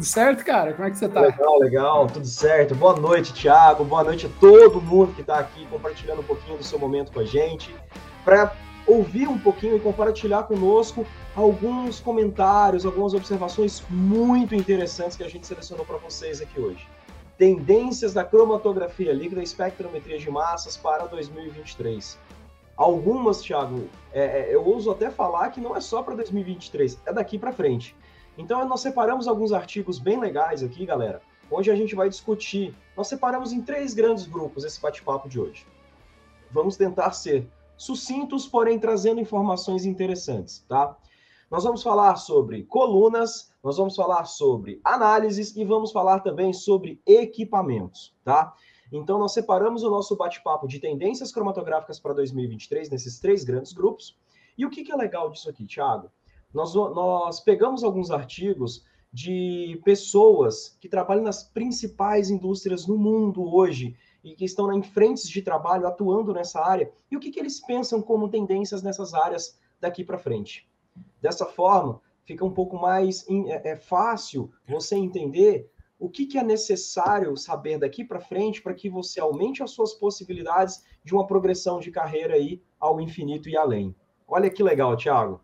Tudo certo, cara? Como é que você tá? Legal, legal, tudo certo. Boa noite, Thiago. Boa noite a todo mundo que está aqui compartilhando um pouquinho do seu momento com a gente. Para ouvir um pouquinho e compartilhar conosco alguns comentários, algumas observações muito interessantes que a gente selecionou para vocês aqui hoje. Tendências da cromatografia líquida e espectrometria de massas para 2023. Algumas, Thiago, é, é, eu ouso até falar que não é só para 2023, é daqui para frente. Então, nós separamos alguns artigos bem legais aqui, galera, onde a gente vai discutir. Nós separamos em três grandes grupos esse bate-papo de hoje. Vamos tentar ser sucintos, porém trazendo informações interessantes, tá? Nós vamos falar sobre colunas, nós vamos falar sobre análises e vamos falar também sobre equipamentos, tá? Então, nós separamos o nosso bate-papo de tendências cromatográficas para 2023 nesses três grandes grupos. E o que, que é legal disso aqui, Thiago? Nós, nós pegamos alguns artigos de pessoas que trabalham nas principais indústrias no mundo hoje e que estão em frentes de trabalho atuando nessa área e o que, que eles pensam como tendências nessas áreas daqui para frente. Dessa forma, fica um pouco mais é, é fácil você entender o que, que é necessário saber daqui para frente para que você aumente as suas possibilidades de uma progressão de carreira aí ao infinito e além. Olha que legal, Thiago.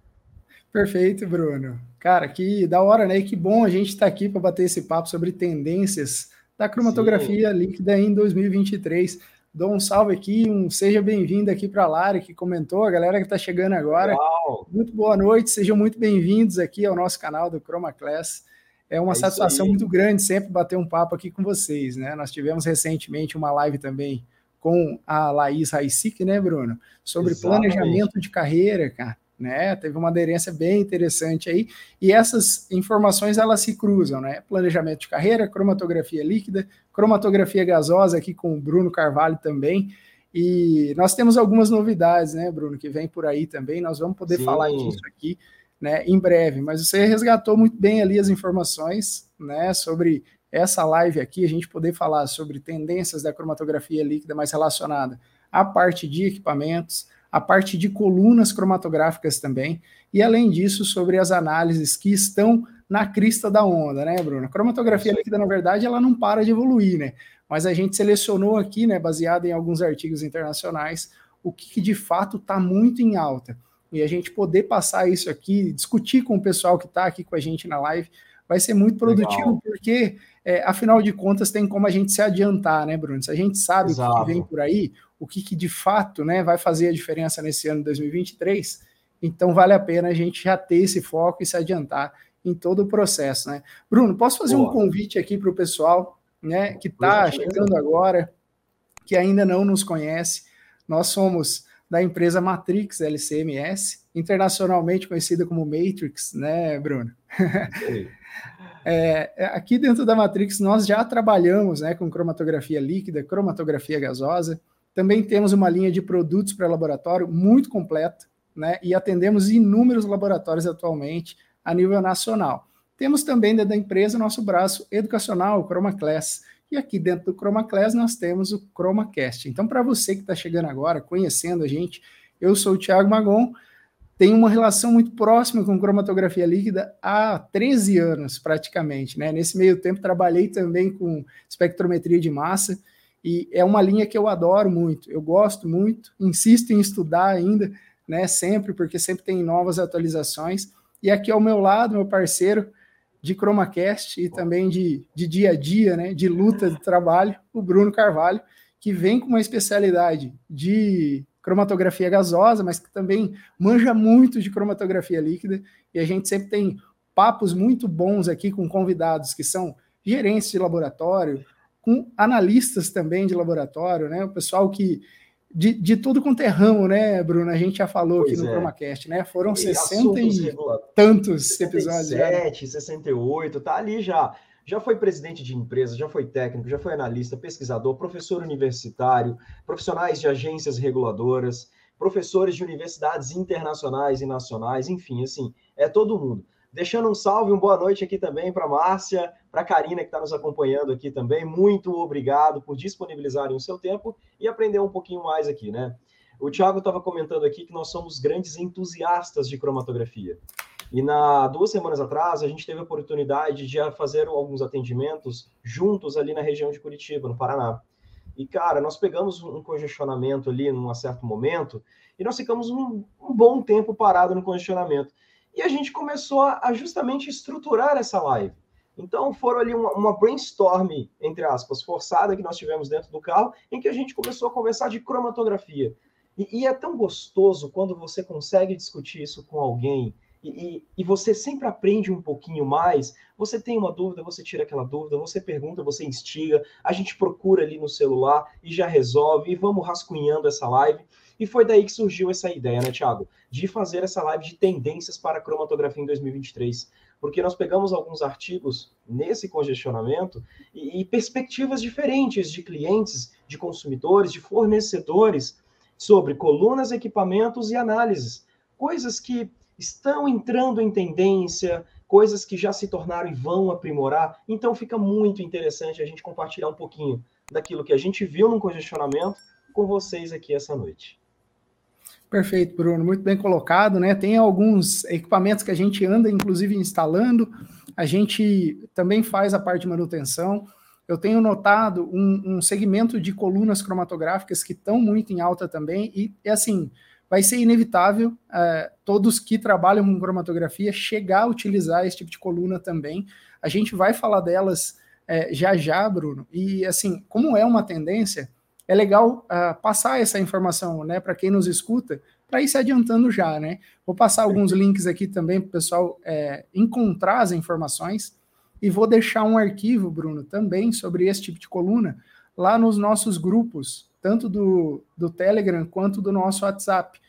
Perfeito, Bruno. Cara, que da hora, né? E que bom a gente estar tá aqui para bater esse papo sobre tendências da cromatografia Sim. líquida em 2023. Dou um salve aqui, um seja bem-vindo aqui para a Lara, que comentou, a galera que está chegando agora. Uau. Muito boa noite, sejam muito bem-vindos aqui ao nosso canal do Chroma Class. É uma é satisfação muito grande sempre bater um papo aqui com vocês, né? Nós tivemos recentemente uma live também com a Laís Raicic, né, Bruno? Sobre Exatamente. planejamento de carreira, cara né? Teve uma aderência bem interessante aí, e essas informações elas se cruzam, né? Planejamento de carreira, cromatografia líquida, cromatografia gasosa aqui com o Bruno Carvalho também. E nós temos algumas novidades, né, Bruno, que vem por aí também. Nós vamos poder Sim. falar disso aqui, né, em breve. Mas você resgatou muito bem ali as informações, né, sobre essa live aqui, a gente poder falar sobre tendências da cromatografia líquida mais relacionada à parte de equipamentos, a parte de colunas cromatográficas também, e além disso, sobre as análises que estão na crista da onda, né, Bruno? A cromatografia líquida, na verdade, ela não para de evoluir, né? Mas a gente selecionou aqui, né, baseado em alguns artigos internacionais, o que de fato está muito em alta. E a gente poder passar isso aqui, discutir com o pessoal que está aqui com a gente na live, vai ser muito produtivo, Legal. porque, é, afinal de contas, tem como a gente se adiantar, né, Bruno? Se a gente sabe Exato. o que vem por aí, o que, que de fato né, vai fazer a diferença nesse ano de 2023, então vale a pena a gente já ter esse foco e se adiantar em todo o processo. Né? Bruno, posso fazer Boa. um convite aqui para o pessoal né, que está chegando agora, que ainda não nos conhece. Nós somos da empresa Matrix LCMS, internacionalmente conhecida como Matrix, né, Bruno? É, é, aqui dentro da Matrix nós já trabalhamos né, com cromatografia líquida, cromatografia gasosa, também temos uma linha de produtos para laboratório muito completa, né? E atendemos inúmeros laboratórios atualmente a nível nacional. Temos também dentro da empresa nosso braço educacional, o ChromaClass. E aqui dentro do ChromaClass nós temos o ChromaCast. Então, para você que está chegando agora, conhecendo a gente, eu sou o Thiago Magon, tenho uma relação muito próxima com cromatografia líquida há 13 anos, praticamente. Né? Nesse meio tempo, trabalhei também com espectrometria de massa e é uma linha que eu adoro muito, eu gosto muito, insisto em estudar ainda, né, sempre, porque sempre tem novas atualizações. E aqui ao meu lado, meu parceiro de ChromaCast e também de, de dia a dia, né, de luta de trabalho, o Bruno Carvalho, que vem com uma especialidade de cromatografia gasosa, mas que também manja muito de cromatografia líquida, e a gente sempre tem papos muito bons aqui com convidados que são gerentes de laboratório, com analistas também de laboratório, né? O pessoal que de, de tudo quanto é ramo, né, Bruno? A gente já falou pois aqui no é. ChromaCast, né? Foram e 60 e tantos 67, episódios. 67, 68, tá ali já. Já foi presidente de empresa, já foi técnico, já foi analista, pesquisador, professor universitário, profissionais de agências reguladoras, professores de universidades internacionais e nacionais, enfim, assim, é todo mundo. Deixando um salve, uma boa noite aqui também para Márcia, para Karina, que está nos acompanhando aqui também. Muito obrigado por disponibilizarem o seu tempo e aprender um pouquinho mais aqui, né? O Thiago estava comentando aqui que nós somos grandes entusiastas de cromatografia. E na duas semanas atrás, a gente teve a oportunidade de fazer alguns atendimentos juntos ali na região de Curitiba, no Paraná. E, cara, nós pegamos um congestionamento ali num certo momento e nós ficamos um, um bom tempo parado no congestionamento. E a gente começou a, a justamente estruturar essa live. Então, foram ali uma, uma brainstorm, entre aspas, forçada que nós tivemos dentro do carro, em que a gente começou a conversar de cromatografia. E, e é tão gostoso quando você consegue discutir isso com alguém e, e, você sempre aprende um pouquinho mais. Você tem uma dúvida, você tira aquela dúvida, você pergunta, você instiga, a gente procura ali no celular e já resolve, e vamos rascunhando essa live. E foi daí que surgiu essa ideia, né, Thiago? De fazer essa live de tendências para a cromatografia em 2023. Porque nós pegamos alguns artigos nesse congestionamento e, e perspectivas diferentes de clientes, de consumidores, de fornecedores sobre colunas, equipamentos e análises. Coisas que estão entrando em tendência, coisas que já se tornaram e vão aprimorar. Então fica muito interessante a gente compartilhar um pouquinho daquilo que a gente viu no congestionamento com vocês aqui essa noite. Perfeito, Bruno, muito bem colocado, né? Tem alguns equipamentos que a gente anda, inclusive, instalando. A gente também faz a parte de manutenção. Eu tenho notado um, um segmento de colunas cromatográficas que estão muito em alta também, e é assim, vai ser inevitável é, todos que trabalham com cromatografia chegar a utilizar esse tipo de coluna também. A gente vai falar delas é, já já, Bruno. E assim, como é uma tendência, é legal uh, passar essa informação, né, para quem nos escuta, para ir se adiantando já, né? Vou passar alguns links aqui também para o pessoal encontrar as informações e vou deixar um arquivo, Bruno, também sobre esse tipo de coluna lá nos nossos grupos tanto do, do Telegram quanto do nosso WhatsApp.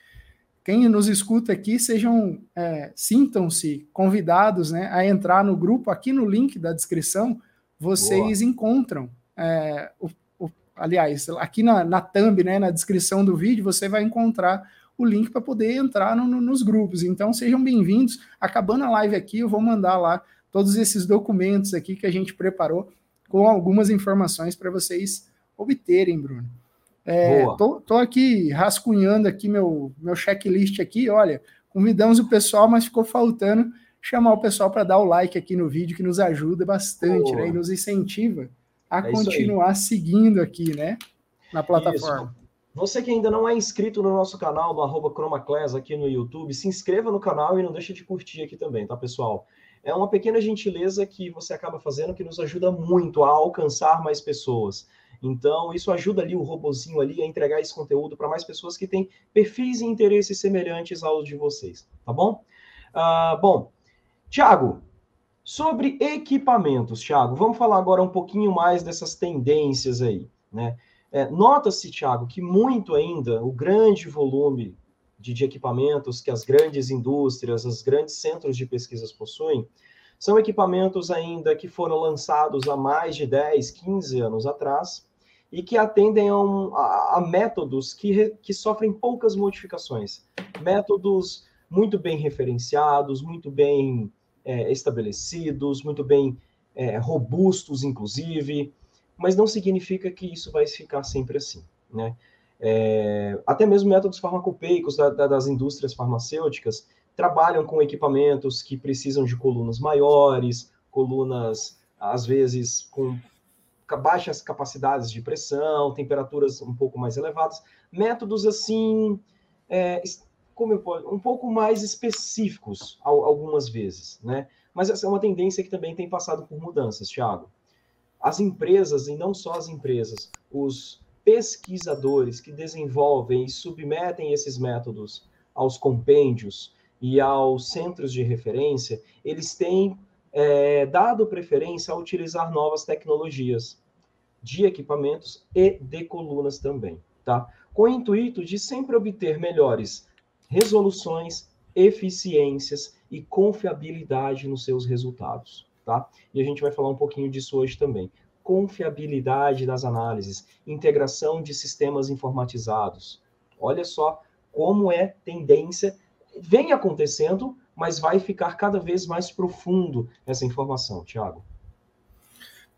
Quem nos escuta aqui, sejam, é, sintam-se convidados né, a entrar no grupo, aqui no link da descrição, vocês Boa. encontram. É, o, aliás, aqui na, na thumb, né, na descrição do vídeo, você vai encontrar o link para poder entrar no, no, nos grupos. Então, sejam bem-vindos. Acabando a live aqui, eu vou mandar lá todos esses documentos aqui que a gente preparou com algumas informações para vocês obterem, Bruno. É, tô, tô, aqui rascunhando aqui meu, meu checklist aqui, olha, convidamos o pessoal, mas ficou faltando chamar o pessoal para dar o like aqui no vídeo, que nos ajuda bastante, né? E nos incentiva a é continuar seguindo aqui, né? Na plataforma. Isso. Você que ainda não é inscrito no nosso canal, no arroba ChromaClass aqui no YouTube, se inscreva no canal e não deixe de curtir aqui também, tá, pessoal? É uma pequena gentileza que você acaba fazendo que nos ajuda muito a alcançar mais pessoas. Então, isso ajuda ali o robozinho ali a entregar esse conteúdo para mais pessoas que têm perfis e interesses semelhantes aos de vocês, tá bom? Uh, bom, Tiago, sobre equipamentos, Tiago, vamos falar agora um pouquinho mais dessas tendências aí, né? É, Nota-se, Tiago, que muito ainda o grande volume de, de equipamentos que as grandes indústrias, os grandes centros de pesquisas possuem, são equipamentos ainda que foram lançados há mais de 10, 15 anos atrás, e que atendem a, um, a, a métodos que, re, que sofrem poucas modificações. Métodos muito bem referenciados, muito bem é, estabelecidos, muito bem é, robustos, inclusive, mas não significa que isso vai ficar sempre assim, né? É, até mesmo métodos farmacopeicos da, da, das indústrias farmacêuticas trabalham com equipamentos que precisam de colunas maiores, colunas, às vezes, com baixas capacidades de pressão, temperaturas um pouco mais elevadas, métodos assim, é, como eu posso, um pouco mais específicos algumas vezes, né? Mas essa é uma tendência que também tem passado por mudanças, Thiago. As empresas, e não só as empresas, os pesquisadores que desenvolvem e submetem esses métodos aos compêndios e aos centros de referência, eles têm é, dado preferência a utilizar novas tecnologias de equipamentos e de colunas também, tá? Com o intuito de sempre obter melhores resoluções, eficiências e confiabilidade nos seus resultados, tá? E a gente vai falar um pouquinho disso hoje também. Confiabilidade das análises, integração de sistemas informatizados. Olha só como é tendência, vem acontecendo, mas vai ficar cada vez mais profundo essa informação, Tiago.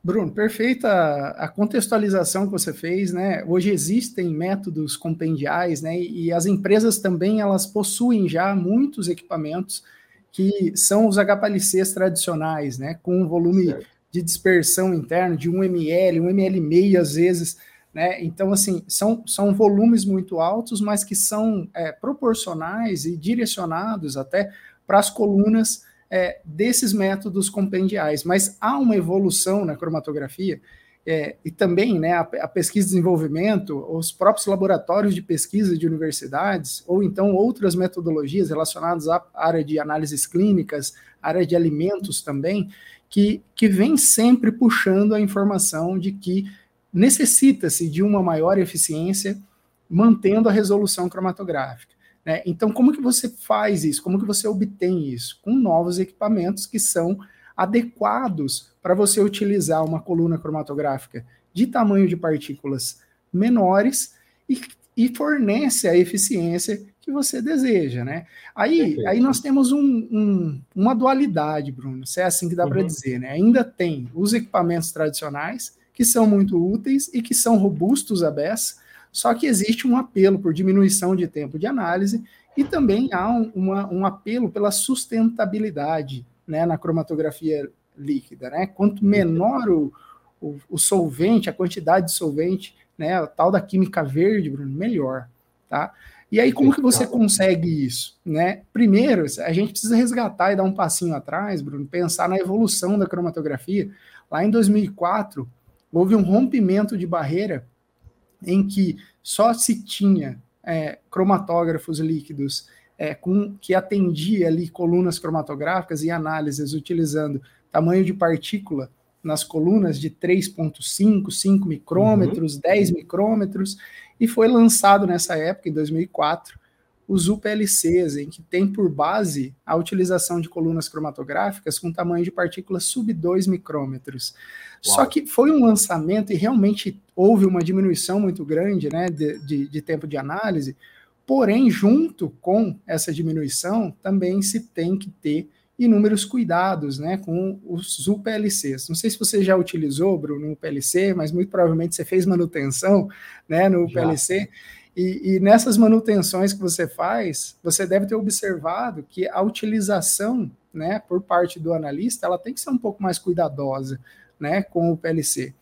Bruno, perfeita a contextualização que você fez, né? Hoje existem métodos compendiais, né? E as empresas também elas possuem já muitos equipamentos que são os HPLCs tradicionais, né, com um volume certo. de dispersão interno de 1 ml, 1 ml e meio às vezes, né? Então, assim, são, são volumes muito altos, mas que são é, proporcionais e direcionados até para as colunas é, desses métodos compendiais. Mas há uma evolução na cromatografia é, e também né, a, a, pesquisa e desenvolvimento, os próprios laboratórios de pesquisa de universidades, ou então outras metodologias relacionadas à área de análises clínicas, área de alimentos também, que, que vem sempre puxando a informação de que necessita-se de uma maior eficiência mantendo a resolução cromatográfica. Né? Então, como que você faz isso? Como que você obtém isso? Com novos equipamentos que são adequados para você utilizar uma coluna cromatográfica de tamanho de partículas menores e, e fornece a eficiência que você deseja, né? Aí, aí nós temos um, um, uma dualidade, Bruno, se é assim que dá uhum. para dizer, né? Ainda tem os equipamentos tradicionais, que são muito úteis e que são robustos à beça, só que existe um apelo por diminuição de tempo de análise e também há um, uma, um apelo pela sustentabilidade né, na cromatografia líquida. Né? Quanto menor o, o, o, solvente, a quantidade de solvente, né, a tal da química verde, Bruno, melhor. Tá? E aí, como que você consegue isso? Né? Primeiro, a gente precisa resgatar e dar um passinho atrás, Bruno, pensar na evolução da cromatografia. Lá em 2004, houve um rompimento de barreira em que só se tinha é, cromatógrafos líquidos é, com, que atendia ali colunas cromatográficas e análises utilizando tamanho de partícula nas colunas de 3,5, 5 micrômetros, uhum. 10 micrômetros, e foi lançado nessa época, em 2004, os UPLCs, em que tem por base a utilização de colunas cromatográficas com tamanho de partículas sub 2 micrômetros. Uau. Só que foi um lançamento e realmente houve uma diminuição muito grande né, de, de, de tempo de análise, porém, junto com essa diminuição, também se tem que ter inúmeros cuidados né, com os UPLCs. Não sei se você já utilizou, Bruno, um UPLC, mas muito provavelmente você fez manutenção né, no UPLC. Já. E, e, nessas manutenções que você faz, você deve ter observado que a utilização, né, por parte do analista, ela tem que ser um pouco mais cuidadosa, né, com o PLC.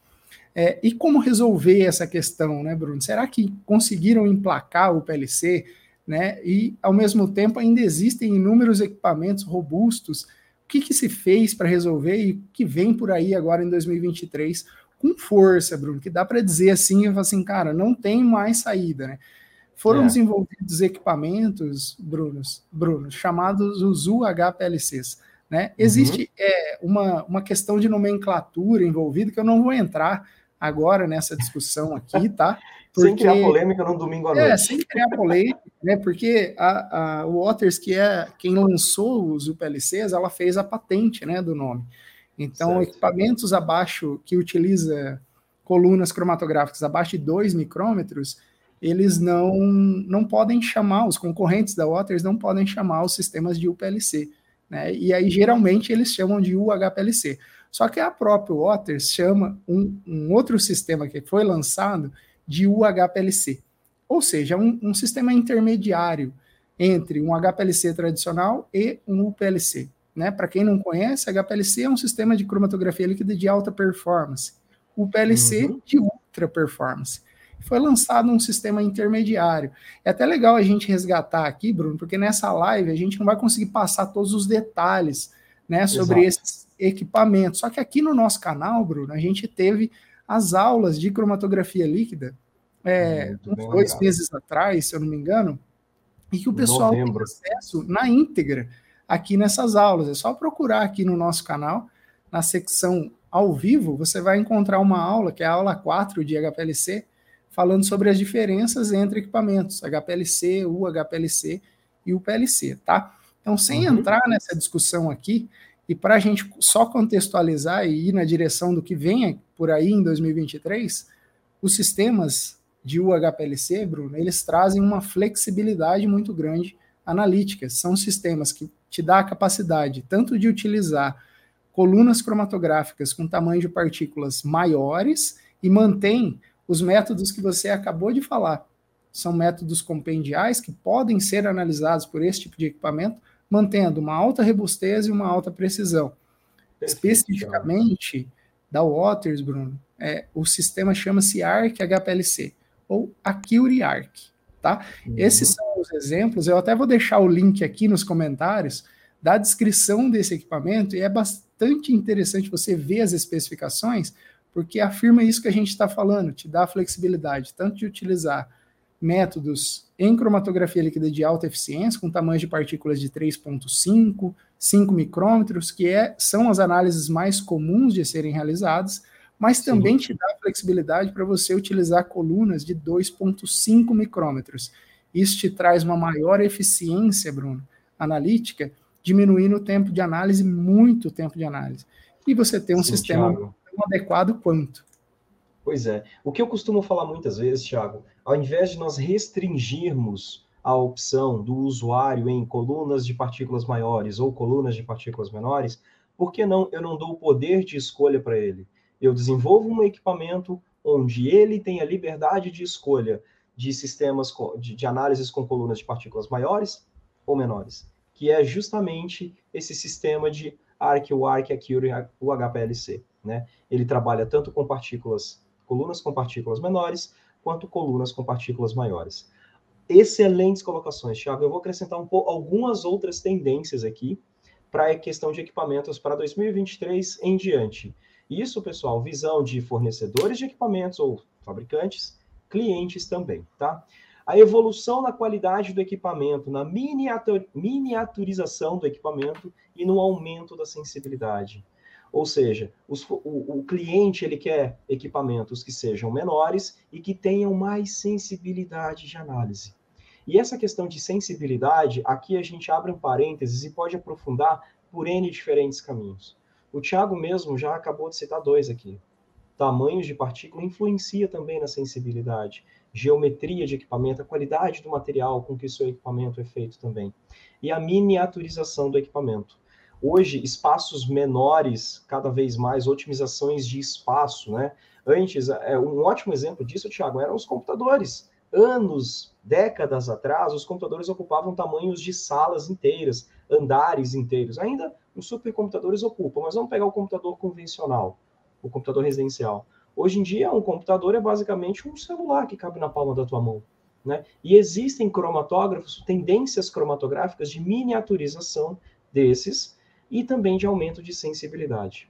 É, e como resolver essa questão, né, Bruno? Será que conseguiram emplacar o PLC, né? E ao mesmo tempo ainda existem inúmeros equipamentos robustos. O que, que se fez para resolver e o que vem por aí agora em 2023 com força, Bruno, que dá para dizer assim, assim, cara, não tem mais saída, né? Foram é. desenvolvidos equipamentos, Bruno, Bruno, chamados os UHPLCs. Né? Uhum. Existe é, uma, uma questão de nomenclatura envolvida que eu não vou entrar agora nessa discussão aqui, tá? Porque, sem criar polêmica no domingo à é, noite. É, sem criar polêmica, né? Porque a, a Waters, que é quem lançou os UPLCs, ela fez a patente né, do nome. Então, certo. equipamentos abaixo que utiliza colunas cromatográficas abaixo de 2 micrômetros, eles não, não podem chamar, os concorrentes da Waters não podem chamar os sistemas de UPLC. Né? E aí, geralmente, eles chamam de UHPLC. Só que a própria Waters chama um, um outro sistema que foi lançado de UHPLC. Ou seja, um, um sistema intermediário entre um HPLC tradicional e um UPLC. Né? Para quem não conhece, HPLC é um sistema de cromatografia líquida de alta performance, o PLC uhum. de ultra performance. Foi lançado um sistema intermediário. É até legal a gente resgatar aqui, Bruno, porque nessa live a gente não vai conseguir passar todos os detalhes né, sobre Exato. esses equipamentos. Só que aqui no nosso canal, Bruno, a gente teve as aulas de cromatografia líquida é, uns dois meses atrás, se eu não me engano, e que o pessoal Novembro. tem acesso na íntegra aqui nessas aulas. É só procurar aqui no nosso canal, na secção ao vivo, você vai encontrar uma aula, que é a aula 4 de HPLC, falando sobre as diferenças entre equipamentos, HPLC, UHPLC e o PLC, tá? Então, sem uhum. entrar nessa discussão aqui, e para a gente só contextualizar e ir na direção do que vem por aí em 2023, os sistemas de UHPLC, Bruno, eles trazem uma flexibilidade muito grande analítica. São sistemas que te dá a capacidade tanto de utilizar colunas cromatográficas com tamanho de partículas maiores e mantém os métodos que você acabou de falar. São métodos compendiais que podem ser analisados por esse tipo de equipamento, mantendo uma alta robustez e uma alta precisão. Especificamente da Waters, Bruno, é, o sistema chama-se ARC HPLC, ou Acure ARC, tá? Uhum. Esses são os exemplos, eu até vou deixar o link aqui nos comentários da descrição desse equipamento, e é bastante interessante você ver as especificações, porque afirma isso que a gente está falando, te dá flexibilidade, tanto de utilizar métodos em cromatografia líquida de alta eficiência, com tamanhos de partículas de 3,5, 5 micrômetros, que é, são as análises mais comuns de serem realizadas, mas também Sim. te dá flexibilidade para você utilizar colunas de 2,5 micrômetros. Isso te traz uma maior eficiência, Bruno, analítica, diminuindo o tempo de análise, muito tempo de análise. E você tem um Sim, sistema tão adequado quanto. Pois é. O que eu costumo falar muitas vezes, Thiago, ao invés de nós restringirmos a opção do usuário em colunas de partículas maiores ou colunas de partículas menores, por que não eu não dou o poder de escolha para ele? Eu desenvolvo um equipamento onde ele tem a liberdade de escolha de sistemas de, de análises com colunas de partículas maiores ou menores, que é justamente esse sistema de ARC, o ARC aqui, o HPLC. Né? Ele trabalha tanto com partículas, colunas com partículas menores, quanto colunas com partículas maiores. Excelentes colocações, Thiago. Eu vou acrescentar um pouco, algumas outras tendências aqui para a questão de equipamentos para 2023 em diante. Isso, pessoal, visão de fornecedores de equipamentos ou fabricantes, clientes também, tá? A evolução na qualidade do equipamento, na miniatur miniaturização do equipamento e no aumento da sensibilidade. Ou seja, os, o, o, cliente ele quer equipamentos que sejam menores e que tenham mais sensibilidade de análise. E essa questão de sensibilidade, aqui a gente abre um parênteses e pode aprofundar por N diferentes caminhos. O Thiago mesmo já acabou de citar dois aqui. Tamanhos de partícula influencia também na sensibilidade. Geometria de equipamento, a qualidade do material com que o seu equipamento é feito também. E a miniaturização do equipamento. Hoje, espaços menores, cada vez mais, otimizações de espaço, né? Antes, é, um ótimo exemplo disso, Thiago, eram os computadores. Anos, décadas atrás, os computadores ocupavam tamanhos de salas inteiras, andares inteiros. Ainda os supercomputadores ocupam, mas vamos pegar o computador convencional, o computador residencial. Hoje em dia, um computador é basicamente um celular que cabe na palma da tua mão. Né? E existem cromatógrafos, tendências cromatográficas de miniaturização desses e também de aumento de sensibilidade.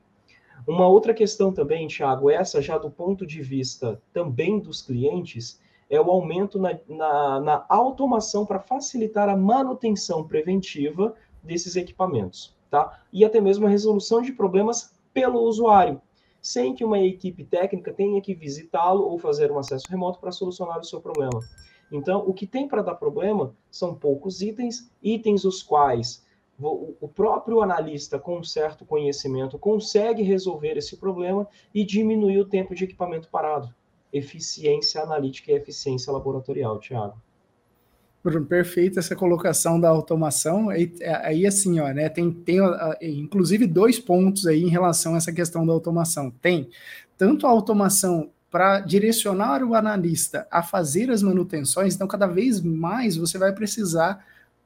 Uma outra questão também, Tiago, essa já do ponto de vista também dos clientes, é o aumento na, na, na automação para facilitar a manutenção preventiva desses equipamentos, tá? E até mesmo a resolução de problemas pelo usuário, sem que uma equipe técnica tenha que visitá-lo ou fazer um acesso remoto para solucionar o seu problema. Então, o que tem para dar problema são poucos itens, itens os quais o próprio analista com um certo conhecimento consegue resolver esse problema e diminuir o tempo de equipamento parado. Eficiência analítica e eficiência laboratorial, Tiago. Bruno, perfeita essa colocação da automação. Aí, aí assim, ó, né, tem, tem inclusive dois pontos aí em relação a essa questão da automação. Tem tanto a automação para direcionar o analista a fazer as manutenções, então cada vez mais você vai precisar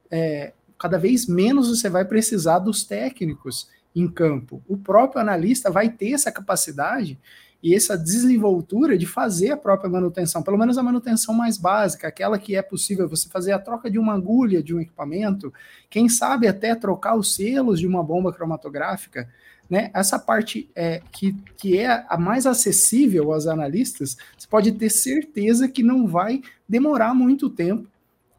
é, cada vez menos você vai precisar dos técnicos em campo. O próprio analista vai ter essa capacidade e essa desenvoltura de fazer a própria manutenção, pelo menos a manutenção mais básica, aquela que é possível você fazer a troca de uma agulha de um equipamento, quem sabe até trocar os selos de uma bomba cromatográfica, né? Essa parte é, que, que é a mais acessível aos analistas, você pode ter certeza que não vai demorar muito tempo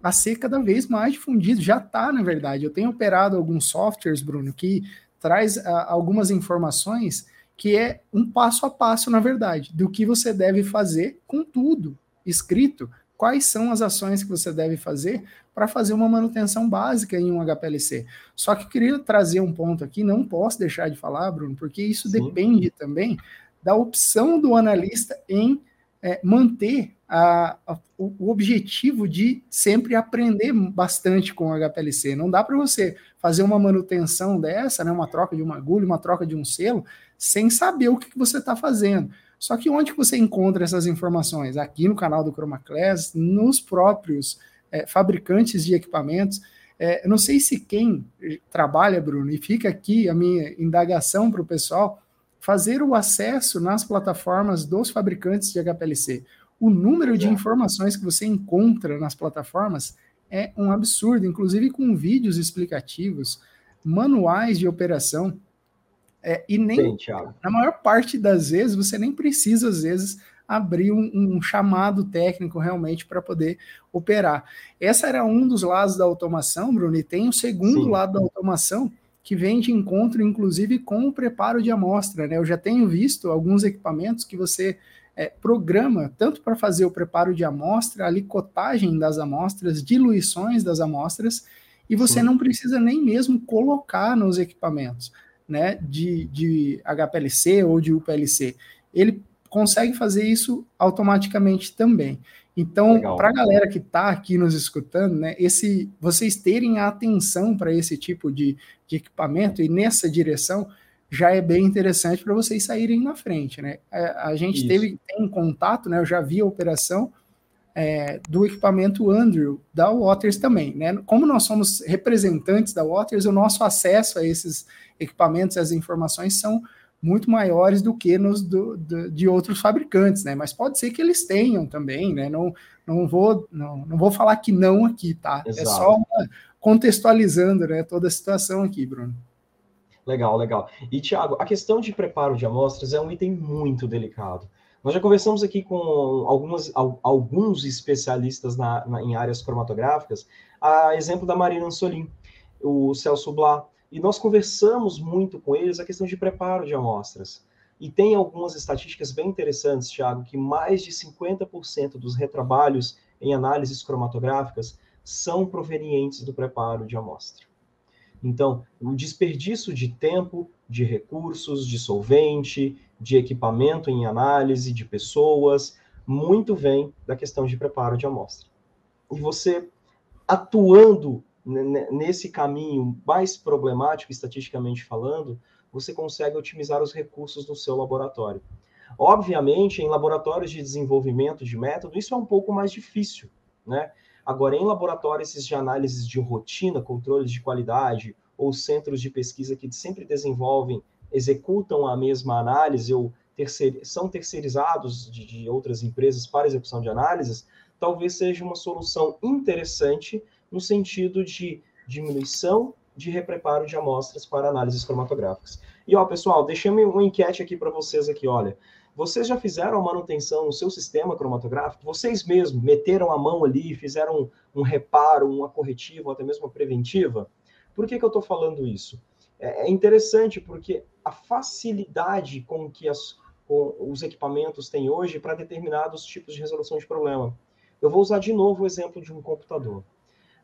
a ser cada vez mais difundido. Já está, na verdade. Eu tenho operado alguns softwares, Bruno, que traz uh, algumas informações que é um passo a passo, na verdade, do que você deve fazer com tudo escrito. Quais são as ações que você deve fazer para fazer uma manutenção básica em um HPLC? Só que eu queria trazer um ponto aqui, não posso deixar de falar, Bruno, porque isso Sim. depende também da opção do analista em é, manter a, a, o objetivo de sempre aprender bastante com o HPLC. Não dá para você fazer uma manutenção dessa, né, uma troca de uma agulha, uma troca de um selo, sem saber o que, que você está fazendo. Só que onde que você encontra essas informações? Aqui no canal do ChromaClass, nos próprios é, fabricantes de equipamentos. É, não sei se quem trabalha, Bruno, e fica aqui a minha indagação para o pessoal, fazer o acesso nas plataformas dos fabricantes de HPLC. O número de informações que você encontra nas plataformas é um absurdo, inclusive com vídeos explicativos, manuais de operação. É, e nem, Sim, na maior parte das vezes, você nem precisa, às vezes, abrir um, um chamado técnico realmente para poder operar. Essa era um dos lados da automação, Bruno, e tem o segundo Sim. lado da automação, que vem de encontro, inclusive, com o preparo de amostra. Né? Eu já tenho visto alguns equipamentos que você é, programa tanto para fazer o preparo de amostra, a licotagem das amostras, diluições das amostras, e você não precisa nem mesmo colocar nos equipamentos né, de, de HPLC ou de UPLC. Ele consegue fazer isso automaticamente também. Então, para a galera que está aqui nos escutando, né, esse, vocês terem a atenção para esse tipo de, de, equipamento e nessa direção já é bem interessante para vocês saírem na frente, né? A, é, a gente isso. teve tem um contato, né? Eu já vi a operação é, do equipamento Andrew da Waters também, né? Como nós somos representantes da Waters, o nosso acesso a esses equipamentos, as informações são muito maiores do que nos do, do, de outros fabricantes, né? Mas pode ser que eles tenham também, né? Não, não vou não, não vou falar que não aqui, tá? É Exato. É só uma, contextualizando, né? Toda a situação aqui, Bruno. Legal, legal. E Tiago, a questão de preparo de amostras é um item muito delicado. Nós já conversamos aqui com algumas, alguns especialistas na, na, em áreas cromatográficas, a exemplo da Marina Ansolim, o Celso Blá, e nós conversamos muito com eles a questão de preparo de amostras. E tem algumas estatísticas bem interessantes, Thiago, que mais de 50% dos retrabalhos em análises cromatográficas são provenientes do preparo de amostra. Então, o desperdício de tempo, de recursos, de solvente, de equipamento em análise, de pessoas, muito vem da questão de preparo de amostra. E você atuando nesse caminho mais problemático, estatisticamente falando, você consegue otimizar os recursos do seu laboratório. Obviamente, em laboratórios de desenvolvimento de método, isso é um pouco mais difícil, né? Agora, em laboratórios de análises de rotina, controles de qualidade, ou centros de pesquisa que sempre desenvolvem, executam a mesma análise ou terceir, são terceirizados de, de outras empresas para execução de análises, talvez seja uma solução interessante no sentido de diminuição de repreparo de amostras para análises cromatográficas. E ó, pessoal, deixei uma enquete aqui para vocês aqui, olha. Vocês já fizeram a manutenção no seu sistema cromatográfico? Vocês mesmos meteram a mão ali, fizeram um, um reparo, uma corretiva, ou até mesmo uma preventiva? Por que, que eu estou falando isso? É, é interessante porque a facilidade com que as, com os equipamentos têm hoje para determinados tipos de resolução de problema. Eu vou usar de novo o exemplo de um computador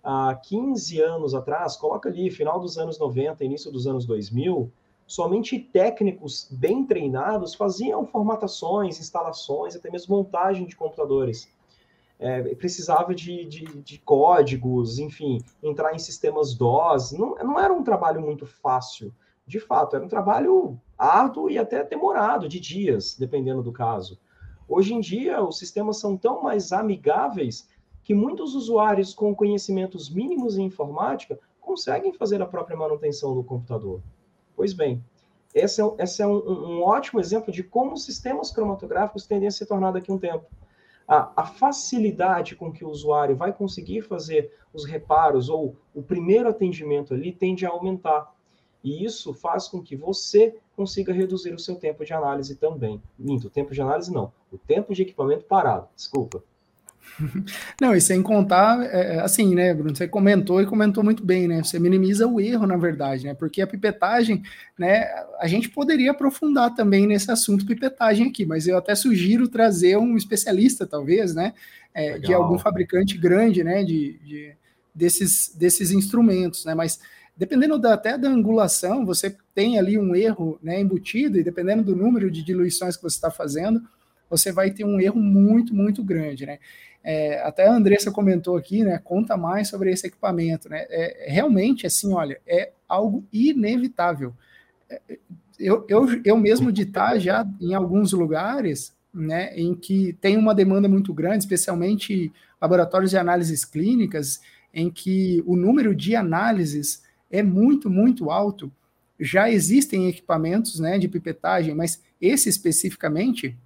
há 15 anos atrás, coloca ali, final dos anos 90, início dos anos 2000, somente técnicos bem treinados faziam formatações, instalações, até mesmo montagem de computadores. É, precisava de, de, de, códigos, enfim, entrar em sistemas DOS. Não, não era um trabalho muito fácil. De fato, era um trabalho árduo e até demorado, de dias, dependendo do caso. Hoje em dia, os sistemas são tão mais amigáveis que muitos usuários com conhecimentos mínimos em informática conseguem fazer a própria manutenção do computador. Pois bem, esse é, esse é um, um, ótimo exemplo de como os sistemas cromatográficos tendem a se tornar daqui a um tempo. A, a, facilidade com que o usuário vai conseguir fazer os reparos ou o primeiro atendimento ali tende a aumentar. E isso faz com que você consiga reduzir o seu tempo de análise também. Minto, o tempo de análise não, o tempo de equipamento parado, desculpa. Não, e sem contar, é, é, assim, né, Bruno, você comentou e comentou muito bem, né, você minimiza o erro, na verdade, né, porque a pipetagem, né, a gente poderia aprofundar também nesse assunto pipetagem aqui, mas eu até sugiro trazer um especialista, talvez, né, é, de algum fabricante grande, né, de, de, desses, desses instrumentos, né, mas dependendo da, até da angulação, você tem ali um erro, né, embutido, e dependendo do número de diluições que você está fazendo, você vai ter um erro muito, muito grande, né? É, até a Andressa comentou aqui, né? Conta mais sobre esse equipamento, né? É, realmente, assim, olha, é algo inevitável. É, eu, eu, eu mesmo de estar já em alguns lugares, né, em que tem uma demanda muito grande, especialmente laboratórios de análises clínicas, em que o número de análises é muito, muito alto. Já existem equipamentos né, de pipetagem, mas esse especificamente,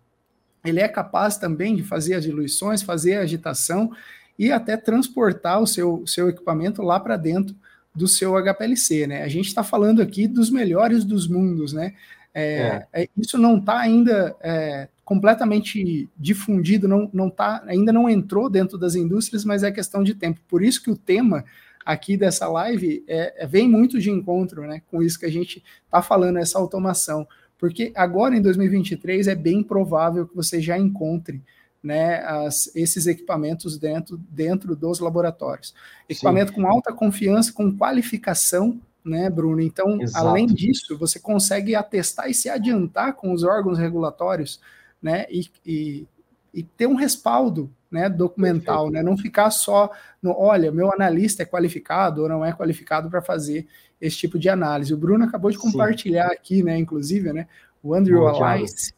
ele é capaz também de fazer as diluições, fazer a agitação e até transportar o seu, seu equipamento lá para dentro do seu HPLC, né? A gente está falando aqui dos melhores dos mundos, né? É, é. é isso não está ainda é, completamente difundido, não, não tá, ainda não entrou dentro das indústrias, mas é questão de tempo. Por isso que o tema aqui dessa live é, é vem muito de encontro, né? Com isso que a gente está falando, essa automação. Porque agora em 2023 é bem provável que você já encontre né, as, esses equipamentos dentro, dentro dos laboratórios. Equipamento Sim. com alta confiança, com qualificação, né, Bruno? Então, Exato. além disso, você consegue atestar e se adiantar com os órgãos regulatórios, né, e, e, e ter um respaldo, né, documental, né, não ficar só no, olha, meu analista é qualificado ou não é qualificado para fazer esse tipo de análise. O Bruno acabou de compartilhar Sim. aqui, né, inclusive, né, o Andrew Alliance,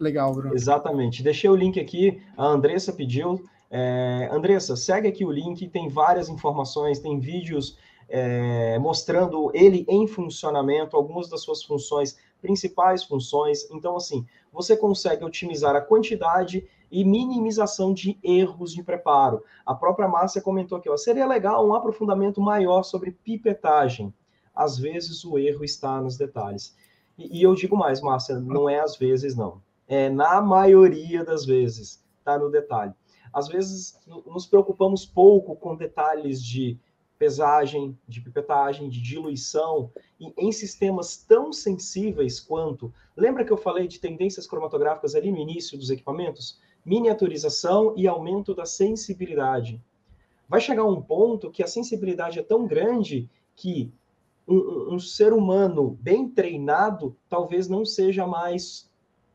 Legal, Bruno. Exatamente. Deixei o link aqui, a Andressa pediu. É, Andressa, segue aqui o link, tem várias informações, tem vídeos é, mostrando ele em funcionamento, algumas das suas funções, principais funções. Então, assim, você consegue otimizar a quantidade e minimização de erros de preparo. A própria Márcia comentou aqui, ó, seria legal um aprofundamento maior sobre pipetagem. Às vezes o erro está nos detalhes. E, e eu digo mais, Márcia, não é às vezes, não é, na maioria das vezes, está no detalhe. Às vezes nos preocupamos pouco com detalhes de pesagem, de pipetagem, de diluição, e em sistemas tão sensíveis quanto. Lembra que eu falei de tendências cromatográficas ali no início dos equipamentos? Miniaturização e aumento da sensibilidade. Vai chegar um ponto que a sensibilidade é tão grande que um, um ser humano bem treinado talvez não seja mais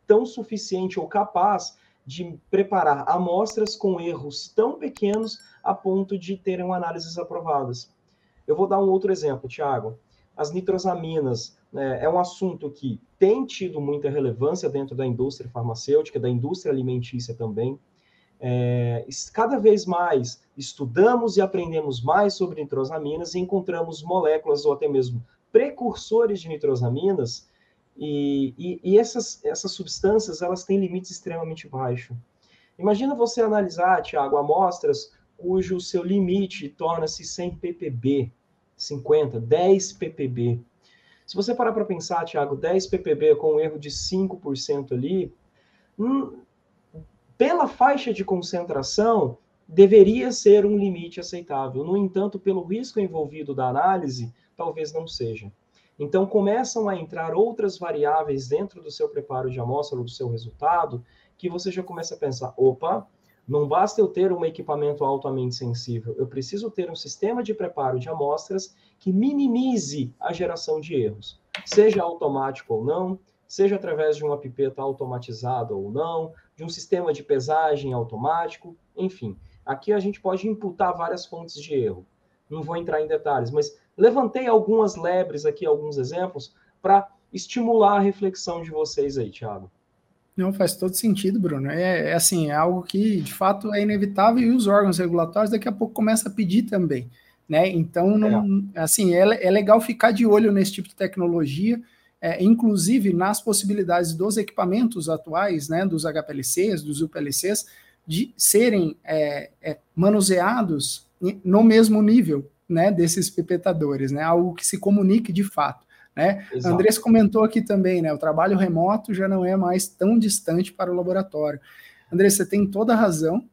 tão suficiente ou capaz de preparar amostras com erros tão pequenos a ponto de terem análises aprovadas. Eu vou dar um outro exemplo, Tiago. As nitrosaminas é um assunto que tem tido muita relevância dentro da indústria farmacêutica, da indústria alimentícia também. É, cada vez mais estudamos e aprendemos mais sobre nitrosaminas e encontramos moléculas ou até mesmo precursores de nitrosaminas e, e, e, essas, essas substâncias, elas têm limites extremamente baixos. Imagina você analisar, Tiago, amostras cujo seu limite torna-se 100 ppb, 50, 10 ppb. Se você parar para pensar, Tiago, 10 ppb com um erro de 5% ali, hum, pela faixa de concentração, deveria ser um limite aceitável. No entanto, pelo risco envolvido da análise, talvez não seja. Então, começam a entrar outras variáveis dentro do seu preparo de amostra ou do seu resultado, que você já começa a pensar: opa, não basta eu ter um equipamento altamente sensível, eu preciso ter um sistema de preparo de amostras que minimize a geração de erros, seja automático ou não, seja através de uma pipeta automatizada ou não, de um sistema de pesagem automático, enfim. Aqui a gente pode imputar várias fontes de erro. Não vou entrar em detalhes, mas Levantei algumas lebres aqui, alguns exemplos, para estimular a reflexão de vocês aí, Thiago. Não, faz todo sentido, Bruno. É, é, assim, é algo que de fato é inevitável e os órgãos regulatórios daqui a pouco começam a pedir também. Né? Então, não, é. assim, é, é legal ficar de olho nesse tipo de tecnologia, é, inclusive nas possibilidades dos equipamentos atuais, né, dos HPLCs, dos UPLCs, de serem é, é, manuseados no mesmo nível, né, desses pipetadores, né, algo que se comunique de fato. Né? Andrés comentou aqui também, né, o trabalho remoto já não é mais tão distante para o laboratório. André, você tem toda a razão.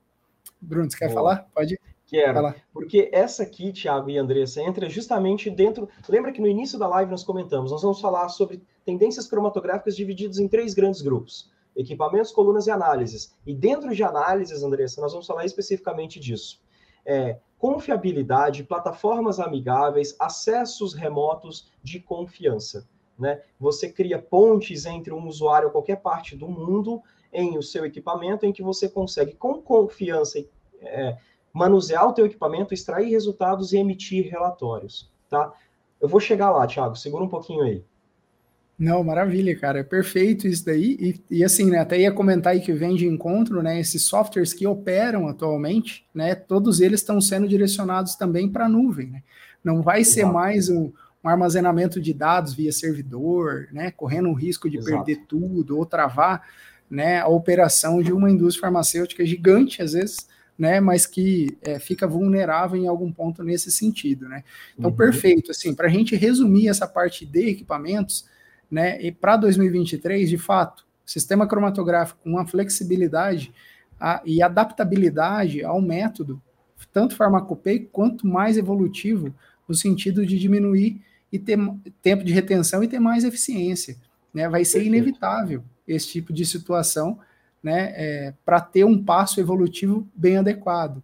Bruno, você quer Boa. falar? Pode. Quero, falar. porque essa aqui, Thiago e Andressa, entra justamente dentro. Lembra que no início da live nós comentamos, nós vamos falar sobre tendências cromatográficas divididas em três grandes grupos: equipamentos, colunas e análises. E dentro de análises, Andressa, nós vamos falar especificamente disso. É, confiabilidade, plataformas amigáveis, acessos remotos de confiança. Né? Você cria pontes entre um usuário a qualquer parte do mundo em o seu equipamento, em que você consegue, com confiança, é, manusear o teu equipamento, extrair resultados e emitir relatórios. Tá? Eu vou chegar lá, Thiago, segura um pouquinho aí. Não, maravilha, cara. É perfeito isso daí. E, e, assim, né, até ia comentar aí que vem de encontro, né? Esses softwares que operam atualmente, né? Todos eles estão sendo direcionados também para a nuvem, né? Não vai ser Exato. mais um, um, armazenamento de dados via servidor, né? Correndo o risco de Exato. perder tudo ou travar né, a operação de uma indústria farmacêutica gigante, às vezes, né, mas que é, fica vulnerável em algum ponto nesse sentido, né. Então, uhum. perfeito, assim, para a gente resumir essa parte de equipamentos, né? E para 2023, de fato, sistema cromatográfico com uma flexibilidade a, e adaptabilidade ao método, tanto farmacopeico quanto mais evolutivo, no sentido de diminuir e ter tempo de retenção e ter mais eficiência. Né? Vai ser inevitável esse tipo de situação né, é, para ter um passo evolutivo bem adequado.